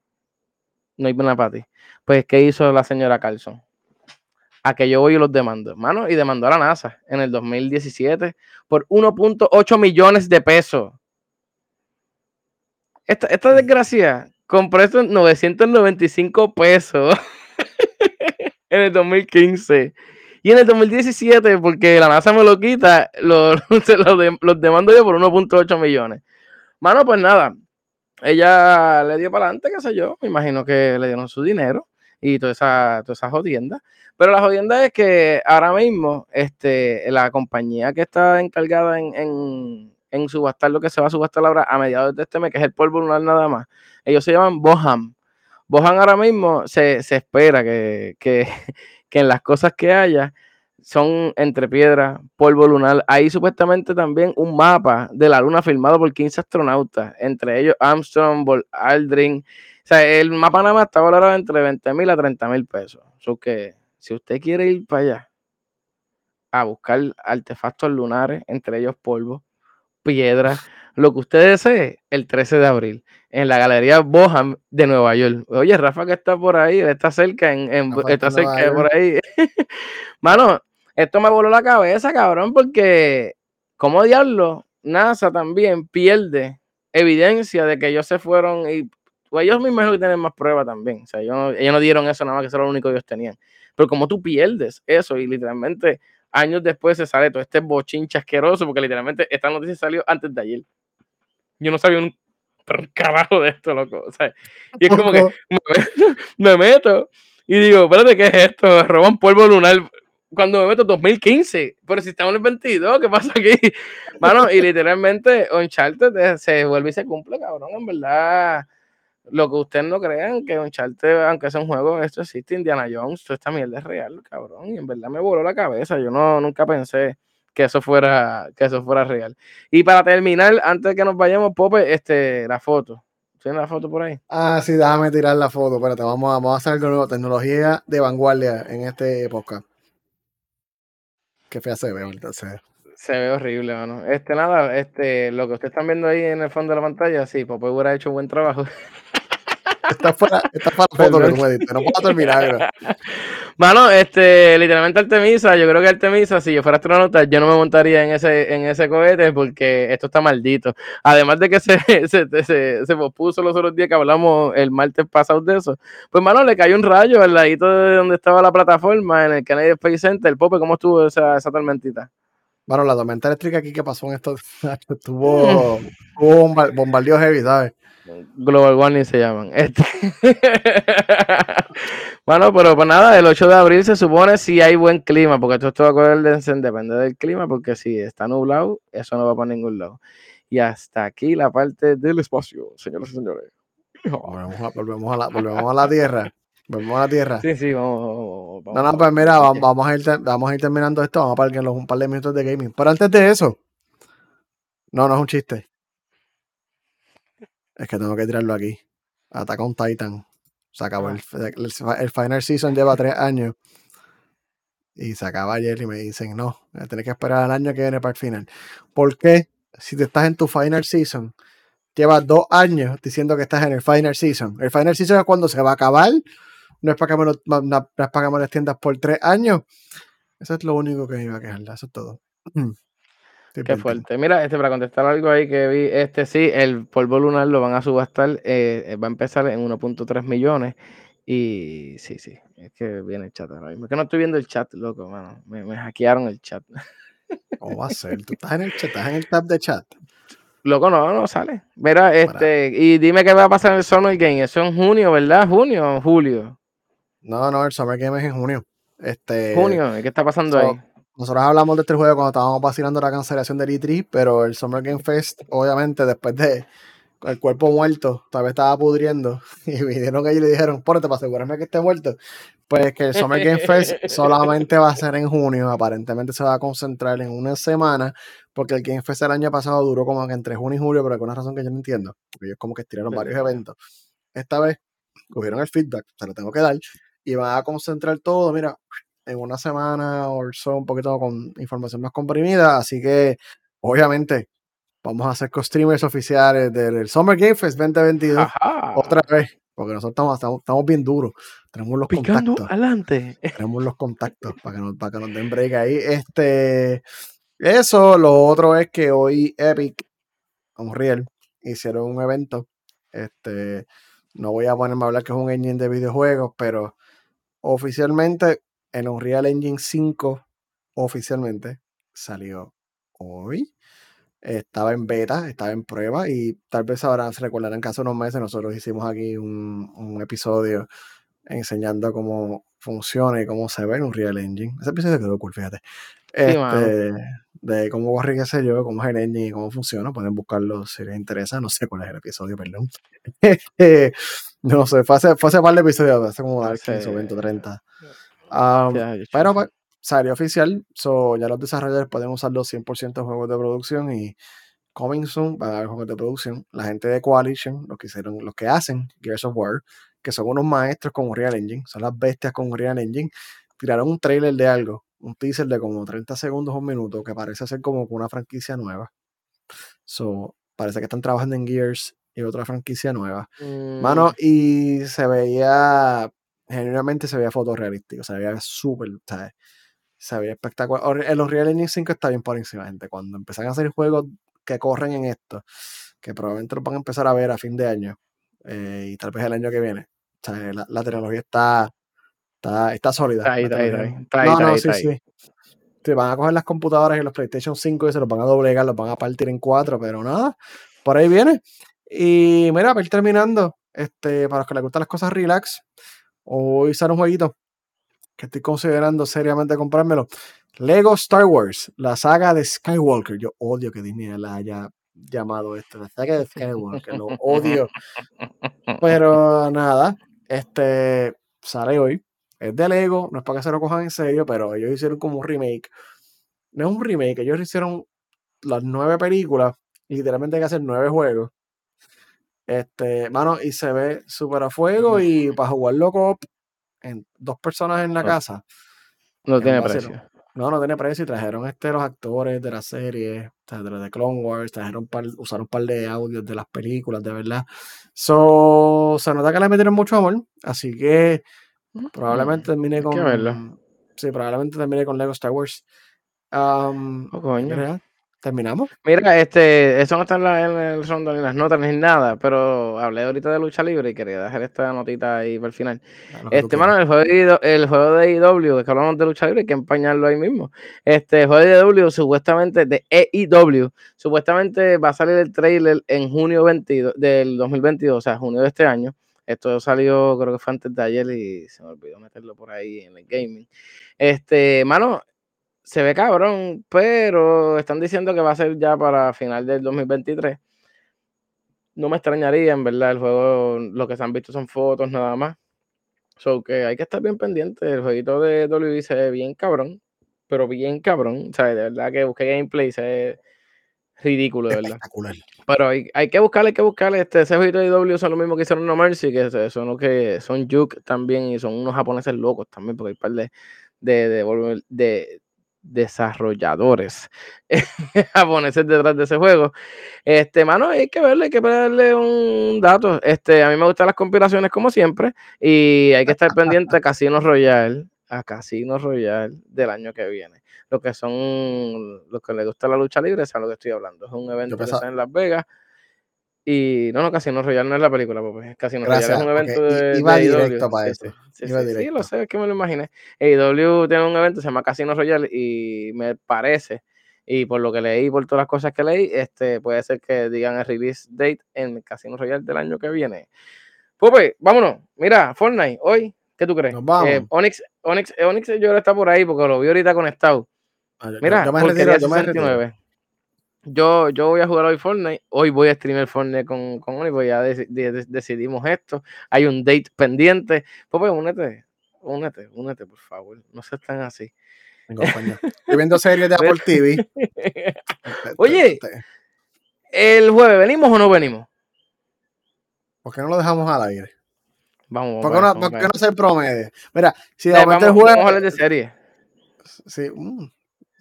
No hay pena para ti. Pues, ¿qué hizo la señora Carlson? A que yo voy y los demando, hermano, y demandó a la NASA en el 2017 por 1.8 millones de pesos. Esta, esta desgracia compró esto en 995 pesos en el 2015. Y en el 2017, porque la NASA me lo quita, los lo demando yo por 1.8 millones. Mano, pues nada, ella le dio para adelante, qué sé yo, me imagino que le dieron su dinero y toda esa, toda esa jodienda. Pero la jodienda es que ahora mismo este, la compañía que está encargada en, en, subastar lo que se va a subastar ahora a mediados de este mes, que es el polvo lunar nada más, ellos se llaman Boham. Boham ahora mismo se, se espera que, que, que en las cosas que haya son entre piedras, polvo lunar. Hay supuestamente también un mapa de la luna firmado por 15 astronautas, entre ellos Armstrong, Aldrin. O sea, el mapa nada más está valorado entre 20 mil a 30 mil pesos. So que si usted quiere ir para allá a buscar artefactos lunares, entre ellos polvo, piedras, lo que usted desee, el 13 de abril, en la Galería Boham de Nueva York. Oye, Rafa que está por ahí, está cerca, en, está cerca por ahí. Mano, esto me voló la cabeza, cabrón, porque como diablo, NASA también pierde evidencia de que ellos se fueron y pues ellos mismos tienen más pruebas también. O sea, ellos no, dieron eso nada más que eso era lo único que ellos tenían. Pero como tú pierdes eso y literalmente años después se sale todo este bochinche asqueroso, porque literalmente esta noticia salió antes de ayer. Yo no sabía un carajo de esto, loco. O sea, y es como que me, meto y digo, espérate, ¿qué es esto? Roban polvo lunar cuando me meto 2015, pero si estamos en el 22, ¿qué pasa aquí? Mano, y literalmente Uncharted se vuelve y se cumple, cabrón, en verdad. Lo que ustedes no crean, que Uncharted, aunque sea un juego, esto existe, Indiana Jones, toda esta mierda es real, cabrón, y en verdad me voló la cabeza, yo no, nunca pensé que eso fuera, que eso fuera real. Y para terminar, antes de que nos vayamos, Pope, este, la foto. ¿Tienes la foto por ahí? Ah, sí, déjame tirar la foto. Espérate, vamos a, vamos a hacer algo nuevo. Tecnología de vanguardia en este podcast. Qué fea se ve entonces. Se ve horrible, mano. Este, nada, este, lo que ustedes están viendo ahí en el fondo de la pantalla, sí, Pope hubiera hecho un buen trabajo. Está fuera, está fuera la foto que tú me diste, no puedo terminar. Mano, este, literalmente Artemisa, yo creo que Artemisa, si yo fuera astronauta, yo no me montaría en ese, en ese cohete porque esto está maldito. Además de que se, se, se, se pospuso los otros días que hablamos el martes pasado de eso, pues mano, le cayó un rayo al ladito de donde estaba la plataforma, en el Kennedy Space Center. Pope, ¿cómo estuvo esa, esa tormentita? Bueno, la tormenta eléctrica aquí que pasó en esto, estuvo, estuvo bombardeo heavy, ¿sabes? Global Warning se llaman. Este. bueno, pero pues nada, el 8 de abril se supone si hay buen clima, porque esto, esto acuérdense, depende del clima, porque si está nublado, eso no va para ningún lado. Y hasta aquí la parte del espacio, señoras y señores. Volvemos a, volvemos a, la, volvemos a la Tierra. Volvemos a la Tierra. Sí, sí, vamos. no, no, pues mira, vamos, a ir, vamos a ir terminando esto. Vamos a parar un par de minutos de gaming. Pero antes de eso, no, no es un chiste. Es que tengo que tirarlo aquí. Ataca un Titan. Se acabó ah. el, Final Season lleva tres años. Y se acaba ayer y me dicen, no, tienes que esperar al año que viene para el final. ¿Por qué? Si te estás en tu Final Season, llevas dos años diciendo que estás en el Final Season. El Final Season es cuando se va a acabar. No es para que me lo, no, es para que me lo extiendas por tres años. Eso es lo único que me iba a quejar. Eso es todo. Qué fuerte. Mira, este, para contestar algo ahí que vi, este sí, el polvo lunar lo van a subastar, eh, va a empezar en 1.3 millones. Y sí, sí, es que viene el chat ahora mismo. Es que no estoy viendo el chat, loco, Me, hackearon el chat. ¿Cómo va a ser? ¿Tú estás en el chat? ¿Estás en el tab de chat? Loco, no, no sale. Mira, este, y dime qué va a pasar en el Summer Game. Eso en junio, ¿verdad? ¿Junio o julio? No, no, el Summer Game es en junio. Este, junio, ¿qué está pasando ahí? Nosotros hablamos de este juego cuando estábamos vacilando la cancelación del E3, pero el Summer Game Fest, obviamente, después de el cuerpo muerto, todavía estaba pudriendo, y vinieron allí y le dijeron, ponete para asegurarme que esté muerto. Pues que el Summer Game Fest solamente va a ser en junio, aparentemente se va a concentrar en una semana, porque el Game Fest el año pasado duró como que entre junio y julio, por alguna razón que yo no entiendo, porque ellos como que estiraron varios eventos. Esta vez cogieron el feedback, se lo tengo que dar, y van a concentrar todo, mira, en una semana o so, un poquito con información más comprimida, así que obviamente vamos a hacer co-streamers oficiales del Summer Game Fest 2022 otra vez, porque nosotros estamos, estamos, bien duros. Tenemos los contactos. adelante. Tenemos los contactos para que, nos, para que nos den break ahí. Este, eso, lo otro es que hoy Epic, Unreal, hicieron un evento. Este, no voy a ponerme a hablar que es un engine de videojuegos, pero oficialmente el Unreal Engine 5 oficialmente salió hoy. Estaba en beta, estaba en prueba y tal vez ahora se recordarán que hace unos meses nosotros hicimos aquí un, episodio enseñando cómo funciona y cómo se ve en un Real Engine. Ese episodio quedó cool, fíjate. Este, de cómo corre, qué sé yo, cómo es el engine y cómo funciona. Pueden buscarlo si les interesa. No sé cuál es el episodio, perdón. no sé, fue hace, fue hace par de episodios, hace como 15 o 20 30. pero pues, salió oficial, so ya los desarrolladores pueden usar los 100% juegos de producción y coming soon van a haber juegos de producción. La gente de Coalition, los que hicieron, los que hacen Gears of War, que son unos maestros con Unreal Engine, son las bestias con Unreal Engine, tiraron un trailer de algo, un teaser de como 30 segundos o un minuto, que parece ser como una franquicia nueva. So, parece que están trabajando en Gears y otra franquicia nueva. Mano, mm. y se veía, genuinamente se veía fotorrealístico, se veía súper, ¿sabes? se veía espectacular. El Unreal Engine 5 está bien por encima, gente. Cuando empiezan a hacer juegos que corren en esto, que probablemente lo van a empezar a ver a fin de año eh, y tal vez el año que viene. O sea, la, tecnología está, está, está sólida. Está ahí, está ahí, está no, no, sí, sí. Te van a coger las computadoras y los PlayStation 5 y se los van a doblegar, los van a partir en cuatro, pero nada, por ahí viene. Y mira, para ir terminando, este, para los que les gustan las cosas relax, hoy sale un jueguito que estoy considerando seriamente comprármelo. Lego Star Wars, la saga de Skywalker. Yo odio que Disney la haya llamado saga de Skywalker, lo odio. Pero nada, este sale hoy. Es de Lego, no es para que se lo cojan en serio, pero ellos hicieron como un remake. No es un remake, ellos hicieron las nueve películas y literalmente hay que hacer nueve juegos. Este, mano, y se ve súper a fuego y para jugarlo cop en dos personas en la casa. No tiene precio. No, no tiene precio. Y trajeron este los actores de la serie, de de Clone Wars, trajeron par, usaron un par de audios de las películas, de verdad. So, se nota que le metieron mucho amor. Así que probablemente mm, termine con. Sí, probablemente termine con Lego Star Wars. Um, oh, coño. ¿Terminamos? Mira, este, eso no está en, el rondo ni las notas ni nada, pero hablé ahorita de lucha libre y quería dejar esta notita ahí para el final. este, mano, el juego, de, el juego de IW, que hablamos de lucha libre, hay que empañarlo ahí mismo. Este el juego de IW, supuestamente, de EIW, supuestamente va a salir el trailer en junio 22, del 2022, o sea, junio de este año. Esto salió, creo que fue antes de ayer y se me olvidó meterlo por ahí en el gaming. Este, mano, se ve cabrón, pero están diciendo que va a ser ya para final del 2023. No me extrañaría, en verdad, el juego, lo que se han visto son fotos nada más. So que hay que estar bien pendiente. El jueguito de WWE se ve bien cabrón, pero bien cabrón. O sea, de verdad que busqué gameplay se ve ridículo, de verdad. Pero hay, hay, que buscarle, hay que buscarle. Este, ese jueguito de W son lo mismo que hicieron No Mercy, que son los que son Juke también y son unos japoneses locos también, porque hay par de, de, de, de desarrolladores japoneses detrás de ese juego. Este, mano, hay que verle, hay que darle un dato. Este, a mí me gustan las conspiraciones como siempre y hay que estar pendiente a Casino Royale, a Casino Royale del año que viene. Lo que son los que les gusta la lucha libre, es a lo que estoy hablando. Es un evento que está en Las Vegas y no, no, Casino Royale no es la película, pues. Casino Royale es un evento de. Iba directo para eso. Sí, sí, lo sé, es que me lo imaginé. AEW tiene un evento, se llama Casino Royale y me parece, Y por lo que leí, por todas las cosas que leí, este, puede ser que digan el release date en Casino Royale del año que viene. Pues, vámonos. Mira, Fortnite, hoy, ¿qué tú crees? Nos vamos. Eh, Onyx, Onyx, Onyx yo que está por ahí porque lo vi ahorita conectado. Ah, yo- Mira, yo me retiro, yo me retiro. 69. Yo, yo voy a jugar hoy Fortnite. Hoy voy a streamer Fortnite con, con Onyx, porque ya deci- de- de- decidimos esto. Hay un date pendiente. Pues, pues, únete, únete, únete, por favor. No seas tan así. Estoy viendo series de Apple TV. Oye. El jueves, ¿venimos o no venimos? ¿Por qué no lo dejamos al aire? Vamos, ¿Por qué vamos, no, por qué no ser promedio? Mira, si de momento el vamos a hablar jueves. de serie. Sí, mm,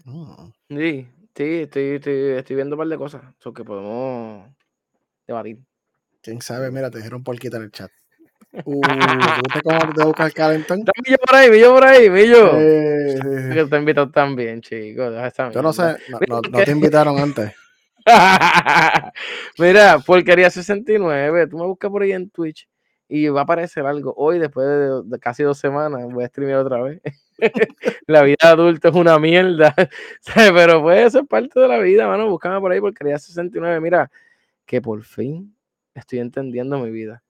mm. Sí, sí, estoy, estoy, estoy viendo un par de cosas. So que podemos debatir. Quién sabe, mira, te dijeron porquita en el chat. Uh, ¿tú viste cómo te busca el calentón? Millo por ahí, Millo por ahí, Millo. Eh. Que te invitado también, chicos. Yo no sé, no, no- no te invitaron antes. Mira, porquería 69. Tú me buscas por ahí en Twitch y va a aparecer algo. Hoy, después de, de casi dos semanas, voy a streamear otra vez. la vida de adulto es una mierda. Pero puede eso es parte de la vida, mano. Búscame por ahí porquería 69. Mira, que por fin estoy entendiendo mi vida.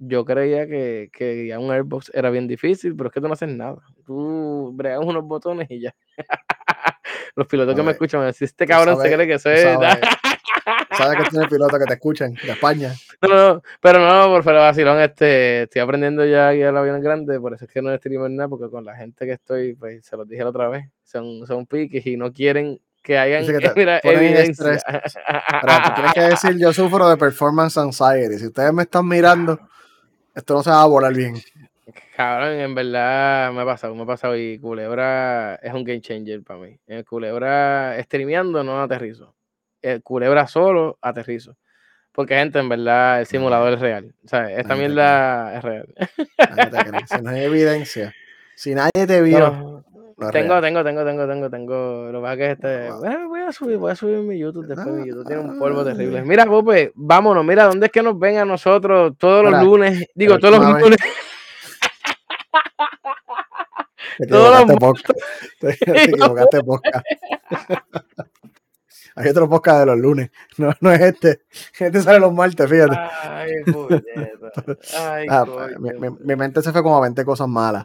Yo creía que, que ya un Airbox era bien difícil, pero es que tú no haces nada. Tú bregas unos botones y ya. Los pilotos que me escuchan me dicen, este cabrón se cree que es... sabes, que tiene pilotos que te escuchan de España. No, no, pero no, por fuera vacilón, este, estoy aprendiendo ya a guiar el avión grande, por eso es que no streamer nada, porque con la gente que estoy, pues se los dije la otra vez, son, son piques y no quieren que hayan que mira, evidencia. Pero tú tienes que decir, yo sufro de performance anxiety. Si ustedes me están mirando, esto no se va a volar bien. Cabrón, en verdad me ha pasado, me ha pasado y Culebra es un game changer para mí. En Culebra streameando no aterrizo. El Culebra solo aterrizo. Porque gente, en verdad, el simulador es real. O sea, esta Nadie mierda es real. Si no hay evidencia, si nadie te vio, No, tengo, tengo, tengo, tengo, tengo, tengo. Lo que pasa es que este. Bueno, voy a subir, voy a subir mi YouTube después. Mi YouTube tiene un polvo terrible. Mira, Pope, vámonos. Mira, ¿dónde es que nos ven a nosotros todos los lunes? Digo, todos los lunes. Te Todos los. Te, te equivocaste podcast. Hay otro podcast de los lunes. No, no es este. Este sale los martes, fíjate. Ay. Ay, Ah, coño. mi, mi- mi mente se fue como a 20 cosas malas.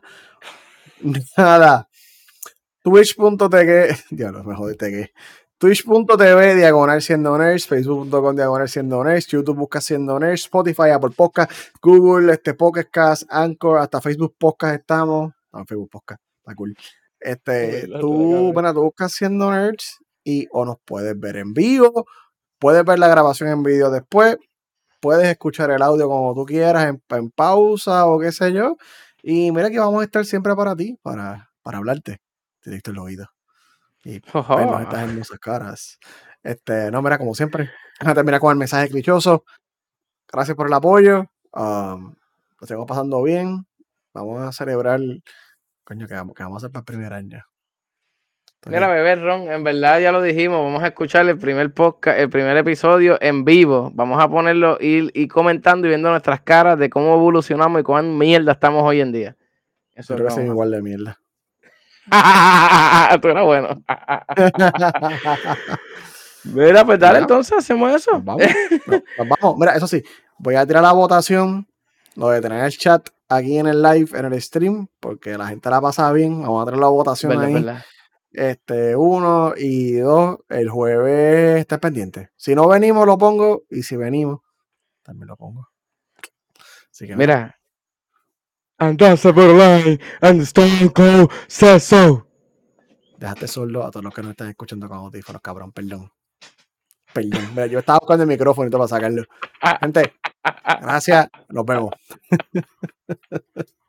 Nada. Twitch.tv. Diablo, me jodí TG. Twitch.tv, diagonal siendo nerds, Facebook.com, diagonal siendo nerds, YouTube busca siendo nerds, Spotify, Apple Podcast, Google, este Podcast, Anchor, hasta Facebook Podcast estamos. No, Facebook Podcast, está cool. Este, tú, bueno, tú buscas siendo nerds y o nos puedes ver en vivo, puedes ver la grabación en vídeo después, puedes escuchar el audio como tú quieras, en, en pausa o qué sé yo. Y mira que vamos a estar siempre para ti, para, para hablarte directo en el oído. Y Ojo. vernos estas hermosas caras. Este, no, mira, como siempre, a terminar con el mensaje clichoso. Gracias por el apoyo. Um, lo estamos pasando bien. Vamos a celebrar. Coño, que vamos, que vamos a hacer para el primer año. Mira, bebé Ron, en verdad ya lo dijimos, vamos a escuchar el primer podcast, el primer episodio en vivo. Vamos a ponerlo y ir comentando y viendo nuestras caras de cómo evolucionamos y cuán mierda estamos hoy en día. Eso creo que es que igual de mierda. Tú eras bueno. Mira, pues dale, entonces hacemos eso. Nos vamos. Nos vamos. Mira, eso sí, voy a tirar la votación, lo de tener el chat aquí en el live, en el stream, porque la gente la pasa bien. Vamos a tener la votación Verdad, ahí. verdad. Este, uno y dos, el jueves está pendiente. Si no venimos, lo pongo, y si venimos, también lo pongo. Así que Mira. And that's the line, and Stone Cold says so. déjate sordo a todos los que nos están escuchando con audífonos, cabrón, perdón. Perdón. Mira, yo estaba buscando el micrófono y todo para sacarlo. Gente, gracias, nos vemos.